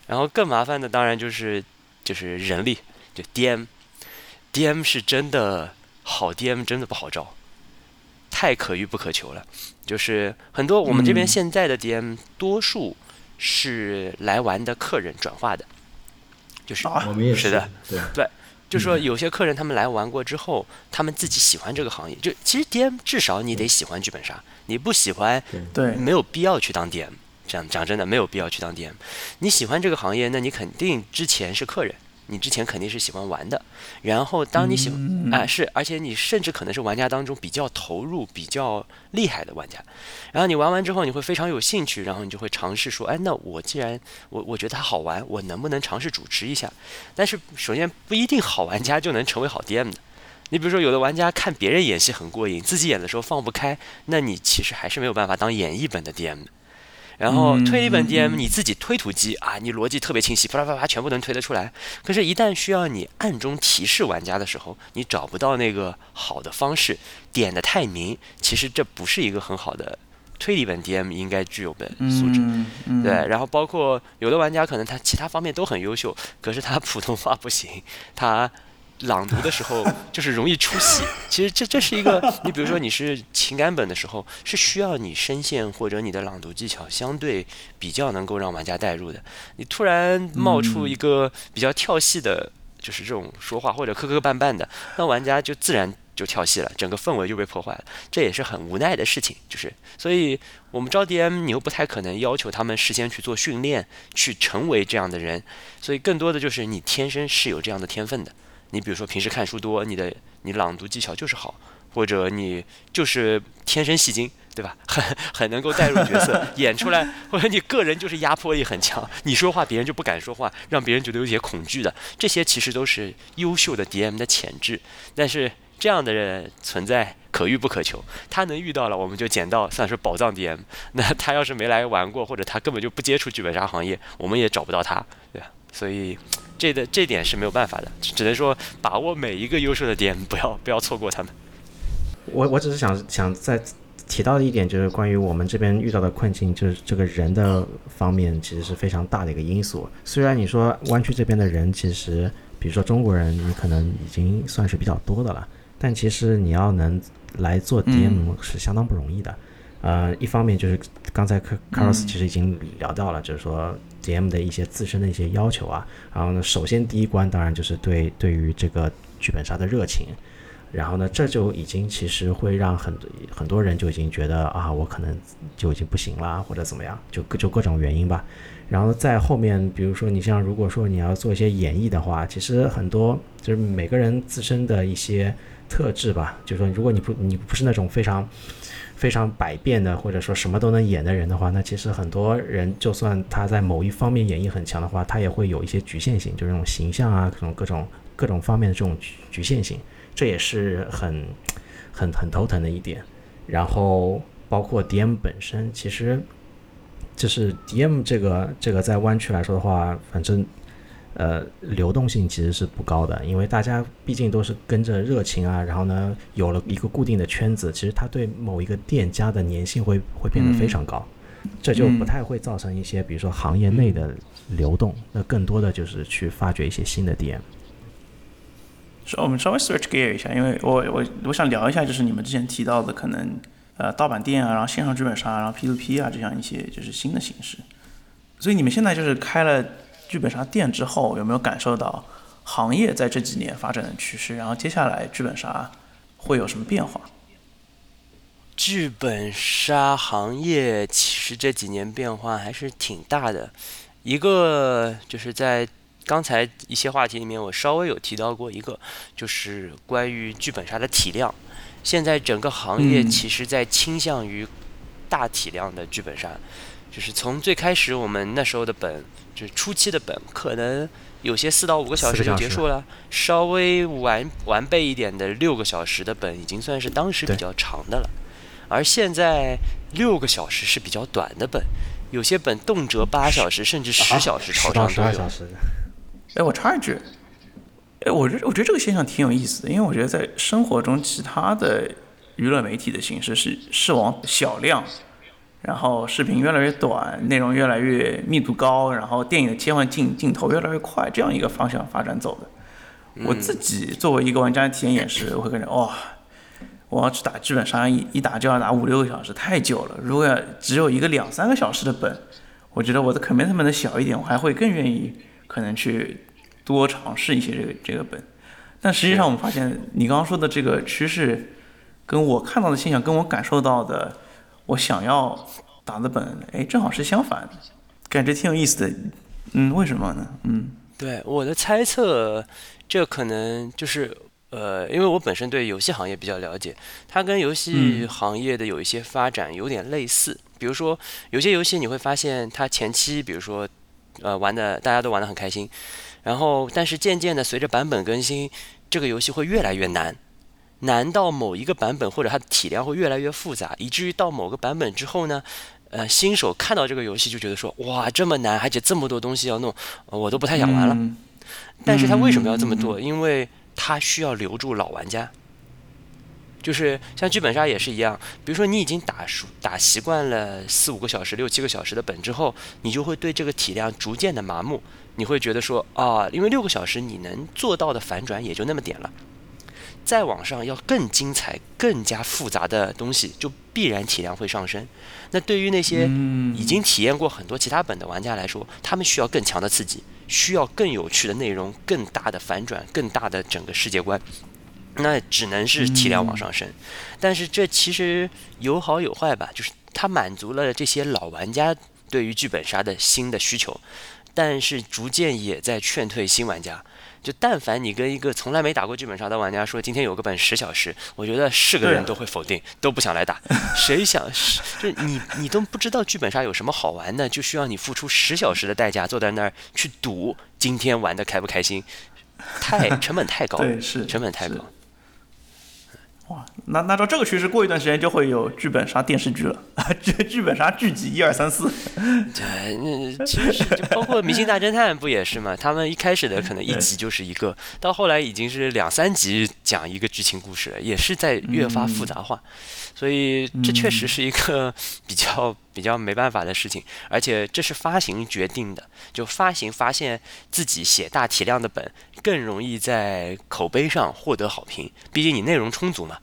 然后更麻烦的当然就是就是人力，就 DM，DM 是真的好，DM 真的不好招。太可遇不可求了，就是很多我们这边现在的 DM 多数是来玩的客人转化的，就是我们也是的，对。对，就说有些客人他们来玩过之后，他们自己喜欢这个行业，就其实 DM 至少你得喜欢剧本杀，你不喜欢，对，没有必要去当 DM，这样讲真的没有必要去当 DM，你喜欢这个行业，那你肯定之前是客人。你之前肯定是喜欢玩的，然后当你喜欢啊是，而且你甚至可能是玩家当中比较投入、比较厉害的玩家，然后你玩完之后你会非常有兴趣，然后你就会尝试说，哎，那我既然我我觉得它好玩，我能不能尝试主持一下？但是首先不一定好玩家就能成为好 DM 的，你比如说有的玩家看别人演戏很过瘾，自己演的时候放不开，那你其实还是没有办法当演绎本的 DM 的。然后推理本 DM 你自己推图机啊，你逻辑特别清晰，啪啦啪啦全部能推得出来。可是，一旦需要你暗中提示玩家的时候，你找不到那个好的方式，点的太明，其实这不是一个很好的推理本 DM 应该具有的素质。对，然后包括有的玩家可能他其他方面都很优秀，可是他普通话不行，他。朗读的时候 就是容易出戏，其实这这是一个，你比如说你是情感本的时候，是需要你声线或者你的朗读技巧相对比较能够让玩家代入的。你突然冒出一个比较跳戏的，就是这种说话或者磕磕绊绊的，那玩家就自然就跳戏了，整个氛围就被破坏了。这也是很无奈的事情，就是所以我们招 DM，你又不太可能要求他们事先去做训练，去成为这样的人，所以更多的就是你天生是有这样的天分的。你比如说平时看书多，你的你朗读技巧就是好，或者你就是天生戏精，对吧？很很能够带入角色，演出来，或者你个人就是压迫力很强，你说话别人就不敢说话，让别人觉得有些恐惧的，这些其实都是优秀的 DM 的潜质。但是这样的人存在可遇不可求，他能遇到了，我们就捡到算是宝藏 DM。那他要是没来玩过，或者他根本就不接触剧本杀行业，我们也找不到他，对吧？所以。这的这点是没有办法的，只能说把握每一个优秀的点，不要不要错过他们。我我只是想想再提到的一点，就是关于我们这边遇到的困境，就是这个人的方面其实是非常大的一个因素。虽然你说湾区这边的人其实，比如说中国人，你可能已经算是比较多的了，但其实你要能来做 DM 是相当不容易的。呃，一方面就是刚才卡卡洛斯其实已经聊到了，就是说 DM 的一些自身的一些要求啊。然后呢，首先第一关当然就是对对于这个剧本杀的热情。然后呢，这就已经其实会让很多很多人就已经觉得啊，我可能就已经不行了，或者怎么样，就就各种原因吧。然后在后面，比如说你像如果说你要做一些演绎的话，其实很多就是每个人自身的一些特质吧，就是说如果你不你不是那种非常。非常百变的，或者说什么都能演的人的话，那其实很多人就算他在某一方面演绎很强的话，他也会有一些局限性，就是这种形象啊，这种各种各种方面的这种局限性，这也是很很很头疼的一点。然后包括 DM 本身，其实就是 DM 这个这个在湾区来说的话，反正呃流动性其实是不高的，因为大家毕竟都是跟着热情啊，然后呢有了一个固定的圈子，其实他对某一个店家的粘性会会变得非常高，这就不太会造成一些比如说行业内的流动，那更多的就是去发掘一些新的 DM。是，我们稍微 switch gear 一下，因为我我我想聊一下，就是你们之前提到的可能呃盗版店啊，然后线上剧本杀，然后 P2P 啊这样一些就是新的形式。所以你们现在就是开了剧本杀店之后，有没有感受到行业在这几年发展的趋势？然后接下来剧本杀会有什么变化？剧本杀行业其实这几年变化还是挺大的，一个就是在。刚才一些话题里面，我稍微有提到过一个，就是关于剧本杀的体量。现在整个行业其实在倾向于大体量的剧本杀，就是从最开始我们那时候的本，就是初期的本，可能有些四到五个小时就结束了，稍微完完备一点的六个小时的本，已经算是当时比较长的了。而现在六个小时是比较短的本，有些本动辄八小时甚至十小时朝上都有。哎，我插一句，哎，我觉我觉得这个现象挺有意思的，因为我觉得在生活中，其他的娱乐媒体的形式是是往小量，然后视频越来越短，内容越来越密度高，然后电影的切换镜镜头越来越快，这样一个方向发展走的。我自己作为一个玩家体验也是，我会感觉哇，我要去打剧本杀，一一打就要打五六个小时，太久了。如果要只有一个两三个小时的本，我觉得我的 commitment 小一点，我还会更愿意。可能去多尝试一些这个这个本，但实际上我们发现你刚刚说的这个趋势，跟我看到的现象，跟我感受到的，我想要打的本，哎，正好是相反的，感觉挺有意思的。嗯，为什么呢？嗯，对，我的猜测，这可能就是呃，因为我本身对游戏行业比较了解，它跟游戏行业的有一些发展有点类似。比如说，有些游戏你会发现它前期，比如说。呃，玩的大家都玩得很开心，然后但是渐渐的随着版本更新，这个游戏会越来越难，难到某一个版本或者它的体量会越来越复杂，以至于到某个版本之后呢，呃，新手看到这个游戏就觉得说，哇，这么难，而且这么多东西要弄，我都不太想玩了。但是他为什么要这么做？因为他需要留住老玩家。就是像剧本杀也是一样，比如说你已经打熟打习惯了四五个小时、六七个小时的本之后，你就会对这个体量逐渐的麻木，你会觉得说啊，因为六个小时你能做到的反转也就那么点了，再往上要更精彩、更加复杂的东西，就必然体量会上升。那对于那些已经体验过很多其他本的玩家来说，他们需要更强的刺激，需要更有趣的内容、更大的反转、更大的整个世界观。那只能是体量往上升，但是这其实有好有坏吧，就是它满足了这些老玩家对于剧本杀的新的需求，但是逐渐也在劝退新玩家。就但凡你跟一个从来没打过剧本杀的玩家说今天有个本十小时，我觉得是个人都会否定，都不想来打。谁想 就你你都不知道剧本杀有什么好玩的，就需要你付出十小时的代价坐在那儿去赌今天玩的开不开心，太成本太高，对，是成本太高。哇，那那照这个趋势，过一段时间就会有剧本杀电视剧了啊！剧剧本杀剧集一二三四。对，那其实就包括《明星大侦探》不也是吗？他们一开始的可能一集就是一个，到后来已经是两三集讲一个剧情故事了，也是在越发复杂化。所以这确实是一个比较比较没办法的事情，而且这是发行决定的。就发行发现自己写大体量的本更容易在口碑上获得好评，毕竟你内容充足嘛。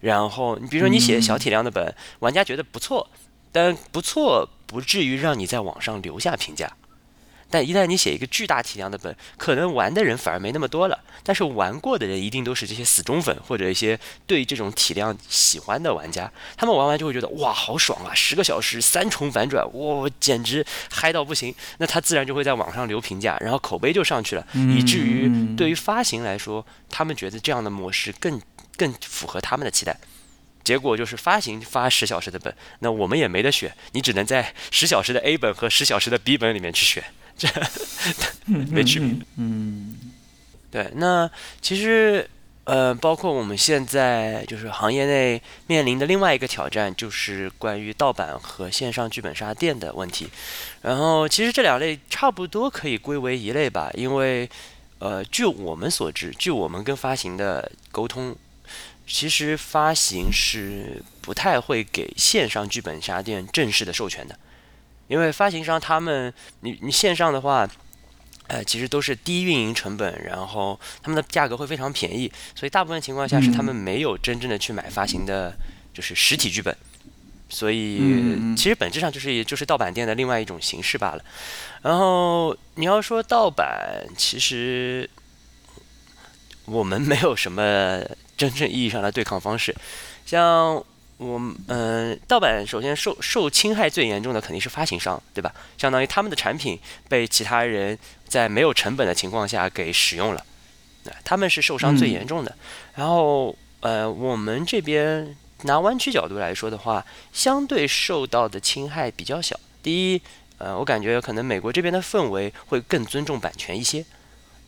然后你比如说你写小体量的本，玩家觉得不错，但不错不至于让你在网上留下评价。但一旦你写一个巨大体量的本，可能玩的人反而没那么多了。但是玩过的人一定都是这些死忠粉，或者一些对这种体量喜欢的玩家。他们玩完就会觉得哇，好爽啊！十个小时三重反转，哇，简直嗨到不行。那他自然就会在网上留评价，然后口碑就上去了，以至于对于发行来说，他们觉得这样的模式更更符合他们的期待。结果就是发行发十小时的本，那我们也没得选，你只能在十小时的 A 本和十小时的 B 本里面去选。这没区别。嗯，对，那其实呃，包括我们现在就是行业内面临的另外一个挑战，就是关于盗版和线上剧本杀店的问题。然后其实这两类差不多可以归为一类吧，因为呃，据我们所知，据我们跟发行的沟通，其实发行是不太会给线上剧本杀店正式的授权的，因为发行商他们，你你线上的话。呃，其实都是低运营成本，然后他们的价格会非常便宜，所以大部分情况下是他们没有真正的去买发行的，就是实体剧本，所以其实本质上就是就是盗版店的另外一种形式罢了。然后你要说盗版，其实我们没有什么真正意义上的对抗方式，像。我嗯，盗版首先受受侵害最严重的肯定是发行商，对吧？相当于他们的产品被其他人在没有成本的情况下给使用了，那他们是受伤最严重的。然后呃，我们这边拿湾区角度来说的话，相对受到的侵害比较小。第一，呃，我感觉可能美国这边的氛围会更尊重版权一些，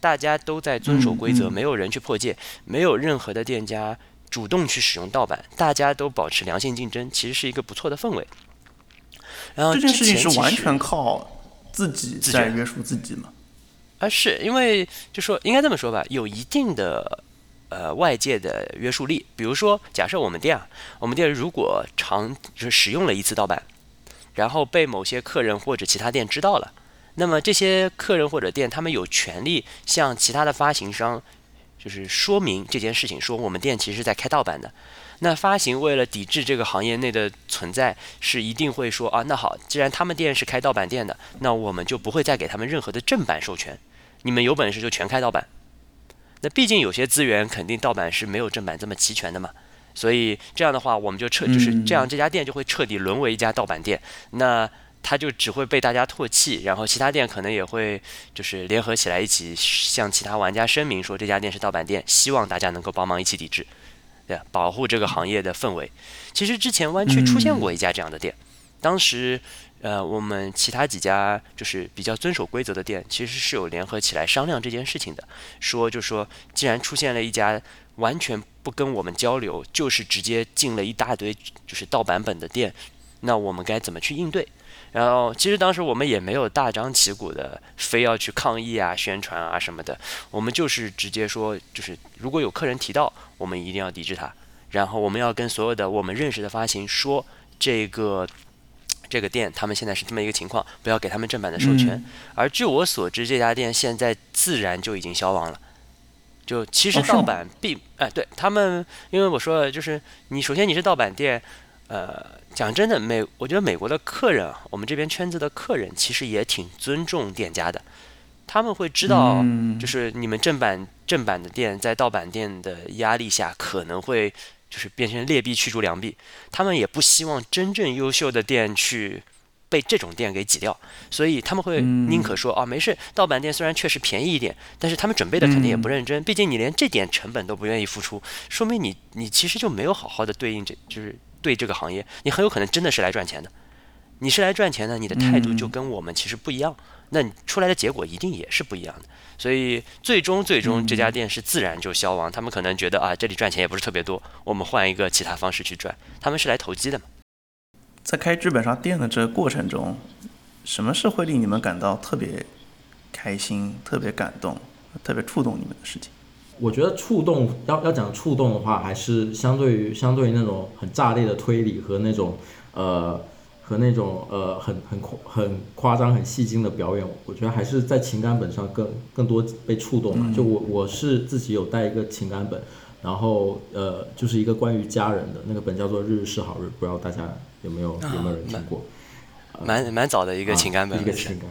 大家都在遵守规则，没有人去破戒，没有任何的店家。主动去使用盗版，大家都保持良性竞争，其实是一个不错的氛围。然后这件事情是完全靠自己在约束自己吗？啊，是因为就说应该这么说吧，有一定的呃外界的约束力。比如说，假设我们店啊，我们店如果常就是使用了一次盗版，然后被某些客人或者其他店知道了，那么这些客人或者店他们有权利向其他的发行商。就是说明这件事情，说我们店其实是在开盗版的。那发行为了抵制这个行业内的存在，是一定会说啊，那好，既然他们店是开盗版店的，那我们就不会再给他们任何的正版授权。你们有本事就全开盗版。那毕竟有些资源肯定盗版是没有正版这么齐全的嘛。所以这样的话，我们就彻就是这样，这家店就会彻底沦为一家盗版店。那。他就只会被大家唾弃，然后其他店可能也会就是联合起来一起向其他玩家声明说这家店是盗版店，希望大家能够帮忙一起抵制，对，保护这个行业的氛围。其实之前湾区出现过一家这样的店，当时呃我们其他几家就是比较遵守规则的店，其实是有联合起来商量这件事情的，说就说既然出现了一家完全不跟我们交流，就是直接进了一大堆就是盗版本的店，那我们该怎么去应对？然后，其实当时我们也没有大张旗鼓的非要去抗议啊、宣传啊什么的，我们就是直接说，就是如果有客人提到，我们一定要抵制他。然后我们要跟所有的我们认识的发行说，这个这个店他们现在是这么一个情况，不要给他们正版的授权。而据我所知，这家店现在自然就已经消亡了。就其实盗版并哎，对他们，因为我说了，就是你首先你是盗版店，呃。讲真的，美我觉得美国的客人啊，我们这边圈子的客人其实也挺尊重店家的，他们会知道，就是你们正版正版的店在盗版店的压力下，可能会就是变成劣币驱逐良币，他们也不希望真正优秀的店去被这种店给挤掉，所以他们会宁可说啊，没事，盗版店虽然确实便宜一点，但是他们准备的肯定也不认真，毕竟你连这点成本都不愿意付出，说明你你其实就没有好好的对应这就是。对这个行业，你很有可能真的是来赚钱的。你是来赚钱的，你的态度就跟我们其实不一样，那你出来的结果一定也是不一样的。所以最终最终这家店是自然就消亡。他们可能觉得啊，这里赚钱也不是特别多，我们换一个其他方式去赚。他们是来投机的嘛。在开剧本杀店的这个过程中，什么是会令你们感到特别开心、特别感动、特别触动你们的事情？我觉得触动要要讲触动的话，还是相对于相对于那种很炸裂的推理和那种呃和那种呃很很夸很夸张很戏精的表演，我觉得还是在情感本上更更多被触动了。就我我是自己有带一个情感本，然后呃就是一个关于家人的那个本叫做《日日是好日》，不知道大家有没有有没有人听过？蛮蛮早的一个情感本，一个情感。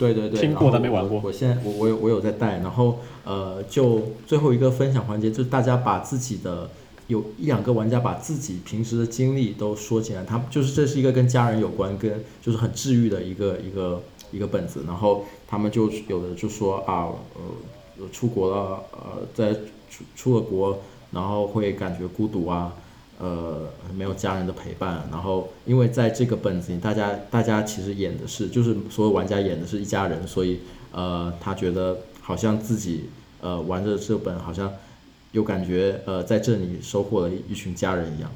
对对对，听过但没玩过。我现在我我有我有在带，然后呃，就最后一个分享环节，就是大家把自己的有一两个玩家把自己平时的经历都说起来，他就是这是一个跟家人有关，跟就是很治愈的一个一个一个本子，然后他们就有的就说啊呃出国了呃在出出了国，然后会感觉孤独啊。呃，没有家人的陪伴，然后因为在这个本子里，大家大家其实演的是，就是所有玩家演的是一家人，所以呃，他觉得好。像自己呃玩着这本，好像又感觉呃在这里收获了一群家人一样。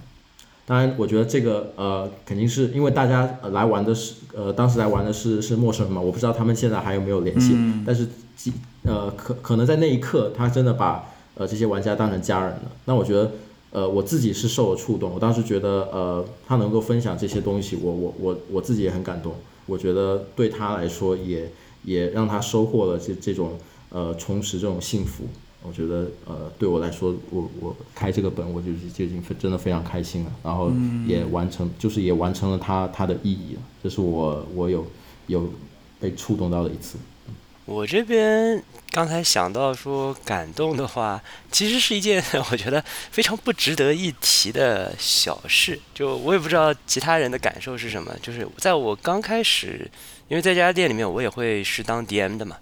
当然，我觉得这个呃肯定是因为大家来玩的是呃当时来玩的是是陌生人嘛，我不知道他们现在还有没有联系，但是呃可可能在那一刻他真的把呃这些玩家当成家人了。那我觉得呃我自己是受了触动，我当时觉得呃他能够分享这些东西，我我我我自己也很感动。我觉得对他来说也也让他收获了这这种呃充实这种幸福。我觉得呃对我来说，我我开这个本我就就已经真的非常开心了，然后也完成就是也完成了他他的意义了。这是我我有有被触动到的一次。我这边刚才想到说感动的话，其实是一件 我觉得非常不值得一提的小事。就我也不知道其他人的感受是什么。就是在我刚开始，因为在这家店里面，我也会是当 DM 的嘛。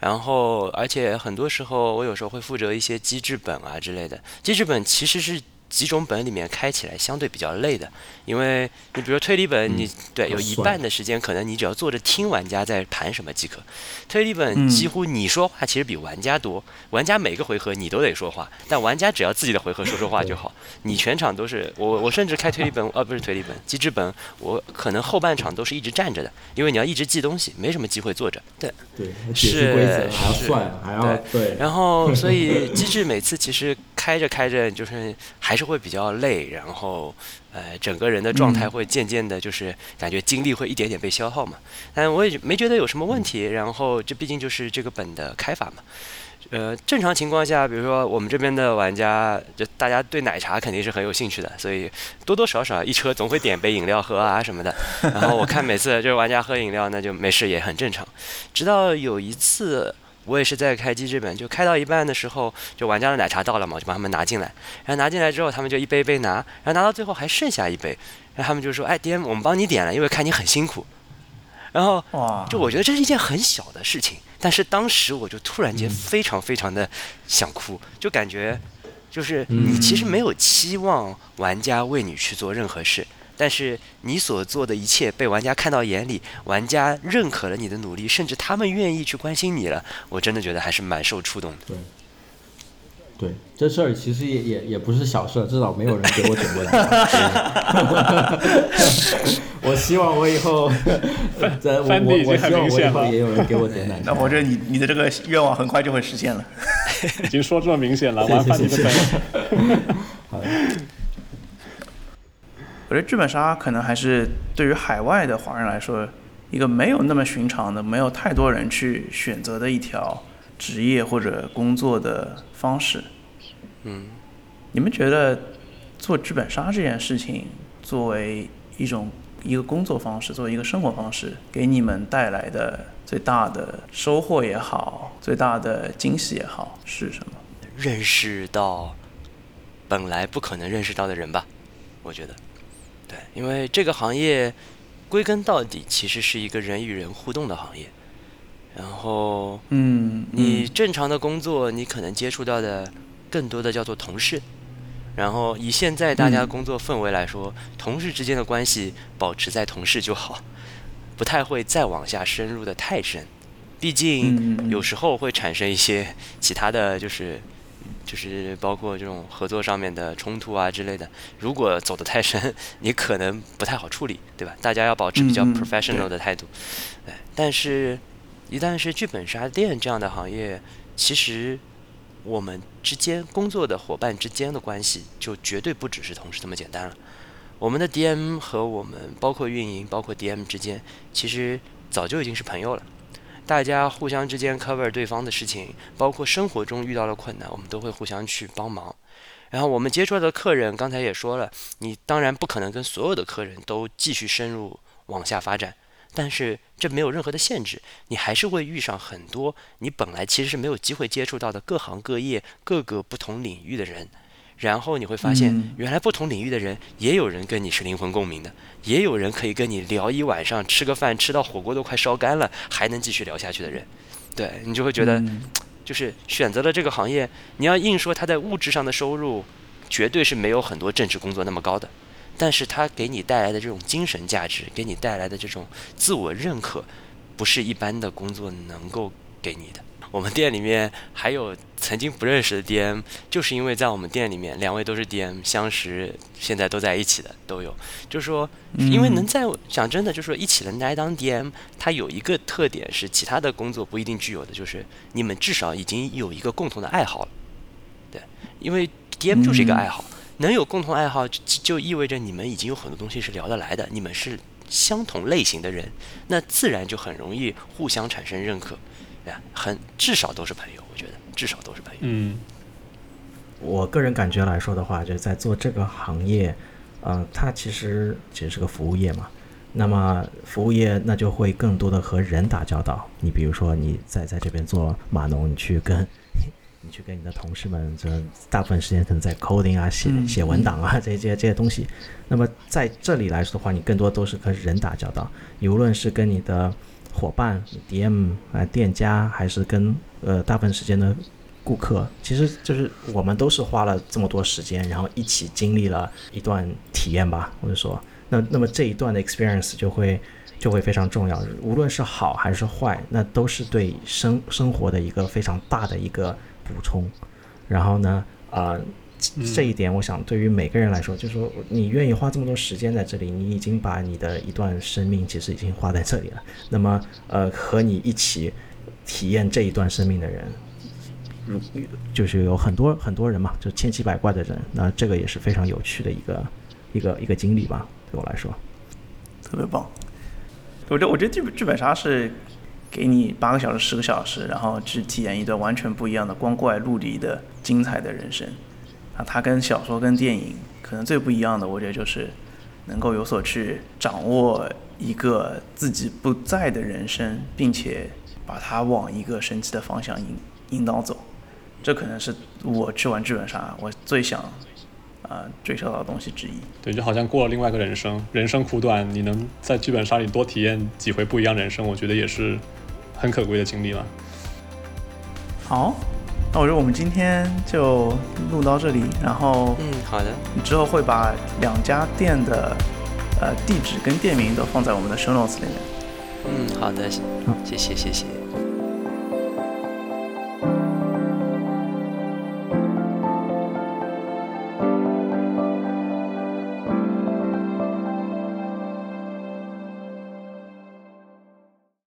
然后，而且很多时候，我有时候会负责一些机制本啊之类的。机制本其实是。几种本里面开起来相对比较累的，因为你比如推理本，你对有一半的时间可能你只要坐着听玩家在盘什么即可。推理本几乎你说话其实比玩家多，玩家每个回合你都得说话，但玩家只要自己的回合说说话就好。你全场都是我，我甚至开推理本，呃，不是推理本，机制本，我可能后半场都是一直站着的，因为你要一直记东西，没什么机会坐着。对，对，是还要算，还要对。然后，所以机制每次其实开着开着就是还。还是会比较累，然后，呃，整个人的状态会渐渐的，就是感觉精力会一点点被消耗嘛。但我也没觉得有什么问题。然后，这毕竟就是这个本的开法嘛。呃，正常情况下，比如说我们这边的玩家，就大家对奶茶肯定是很有兴趣的，所以多多少少一车总会点杯饮料喝啊什么的。然后我看每次就是玩家喝饮料，那就没事也很正常。直到有一次。我也是在开机制本，就开到一半的时候，就玩家的奶茶到了嘛，我就把他们拿进来。然后拿进来之后，他们就一杯一杯拿，然后拿到最后还剩下一杯，然后他们就说：“哎，DM，我们帮你点了，因为看你很辛苦。”然后，就我觉得这是一件很小的事情，但是当时我就突然间非常非常的想哭，就感觉就是你其实没有期望玩家为你去做任何事。但是你所做的一切被玩家看到眼里，玩家认可了你的努力，甚至他们愿意去关心你了，我真的觉得还是蛮受触动的。对，对，这事儿其实也也也不是小事，至少没有人给我点过赞。我希望我以后，在我我我希望我以后也有人给我点赞。那我觉得你你的这个愿望很快就会实现了。已经说这么明显了，玩范迪的粉。好的。我觉得剧本杀可能还是对于海外的华人来说，一个没有那么寻常的、没有太多人去选择的一条职业或者工作的方式。嗯，你们觉得做剧本杀这件事情，作为一种一个工作方式，作为一个生活方式，给你们带来的最大的收获也好，最大的惊喜也好，是什么？认识到本来不可能认识到的人吧，我觉得。对，因为这个行业归根到底其实是一个人与人互动的行业。然后，嗯，你正常的工作，你可能接触到的更多的叫做同事。然后以现在大家工作氛围来说，同事之间的关系保持在同事就好，不太会再往下深入的太深。毕竟有时候会产生一些其他的就是。就是包括这种合作上面的冲突啊之类的，如果走得太深，你可能不太好处理，对吧？大家要保持比较 professional 的态度。对，但是，一旦是剧本杀店这样的行业，其实我们之间工作的伙伴之间的关系就绝对不只是同事这么简单了。我们的 DM 和我们包括运营、包括 DM 之间，其实早就已经是朋友了。大家互相之间 cover 对方的事情，包括生活中遇到了困难，我们都会互相去帮忙。然后我们接触的客人，刚才也说了，你当然不可能跟所有的客人都继续深入往下发展，但是这没有任何的限制，你还是会遇上很多你本来其实是没有机会接触到的各行各业、各个不同领域的人。然后你会发现，原来不同领域的人也有人跟你是灵魂共鸣的，也有人可以跟你聊一晚上，吃个饭吃到火锅都快烧干了，还能继续聊下去的人。对你就会觉得，就是选择了这个行业，你要硬说他在物质上的收入，绝对是没有很多正职工作那么高的，但是他给你带来的这种精神价值，给你带来的这种自我认可，不是一般的工作能够给你的。我们店里面还有曾经不认识的 DM，就是因为在我们店里面，两位都是 DM，相识，现在都在一起的都有。就是说，因为能在讲真的，就是说一起能来当 DM，它有一个特点是其他的工作不一定具有的，就是你们至少已经有一个共同的爱好了。对，因为 DM 就是一个爱好，能有共同爱好就就意味着你们已经有很多东西是聊得来的，你们是相同类型的人，那自然就很容易互相产生认可。很至少都是朋友，我觉得至少都是朋友。嗯，我个人感觉来说的话，就是在做这个行业，呃，它其实其实是个服务业嘛。那么服务业那就会更多的和人打交道。你比如说你在在这边做码农，你去跟 你去跟你的同事们，这大部分时间可能在 coding 啊、写写文档啊这些这些东西。那么在这里来说的话，你更多都是和人打交道。你无论是跟你的伙伴、DM 啊，店家还是跟呃大部分时间的顾客，其实就是我们都是花了这么多时间，然后一起经历了一段体验吧，或者说，那那么这一段的 experience 就会就会非常重要，无论是好还是坏，那都是对生生活的一个非常大的一个补充。然后呢，啊。这一点，我想对于每个人来说，就是说你愿意花这么多时间在这里，你已经把你的一段生命其实已经花在这里了。那么，呃，和你一起体验这一段生命的人，如就是有很多很多人嘛，就千奇百怪的人。那这个也是非常有趣的一个一个一个经历吧，对我来说，特别棒。我觉得我觉得剧剧本杀是给你八个小时、十个小时，然后去体验一段完全不一样的光怪陆离的精彩的人生。啊，它跟小说跟电影可能最不一样的，我觉得就是能够有所去掌握一个自己不在的人生，并且把它往一个神奇的方向引引导走。这可能是我去玩剧本杀我最想啊追求到的东西之一。对，就好像过了另外一个人生，人生苦短，你能在剧本杀里多体验几回不一样人生，我觉得也是很可贵的经历了。好。那我觉得我们今天就录到这里，然后嗯，好的，你之后会把两家店的呃地址跟店名都放在我们的 show notes 里面。嗯，好的，谢谢谢谢。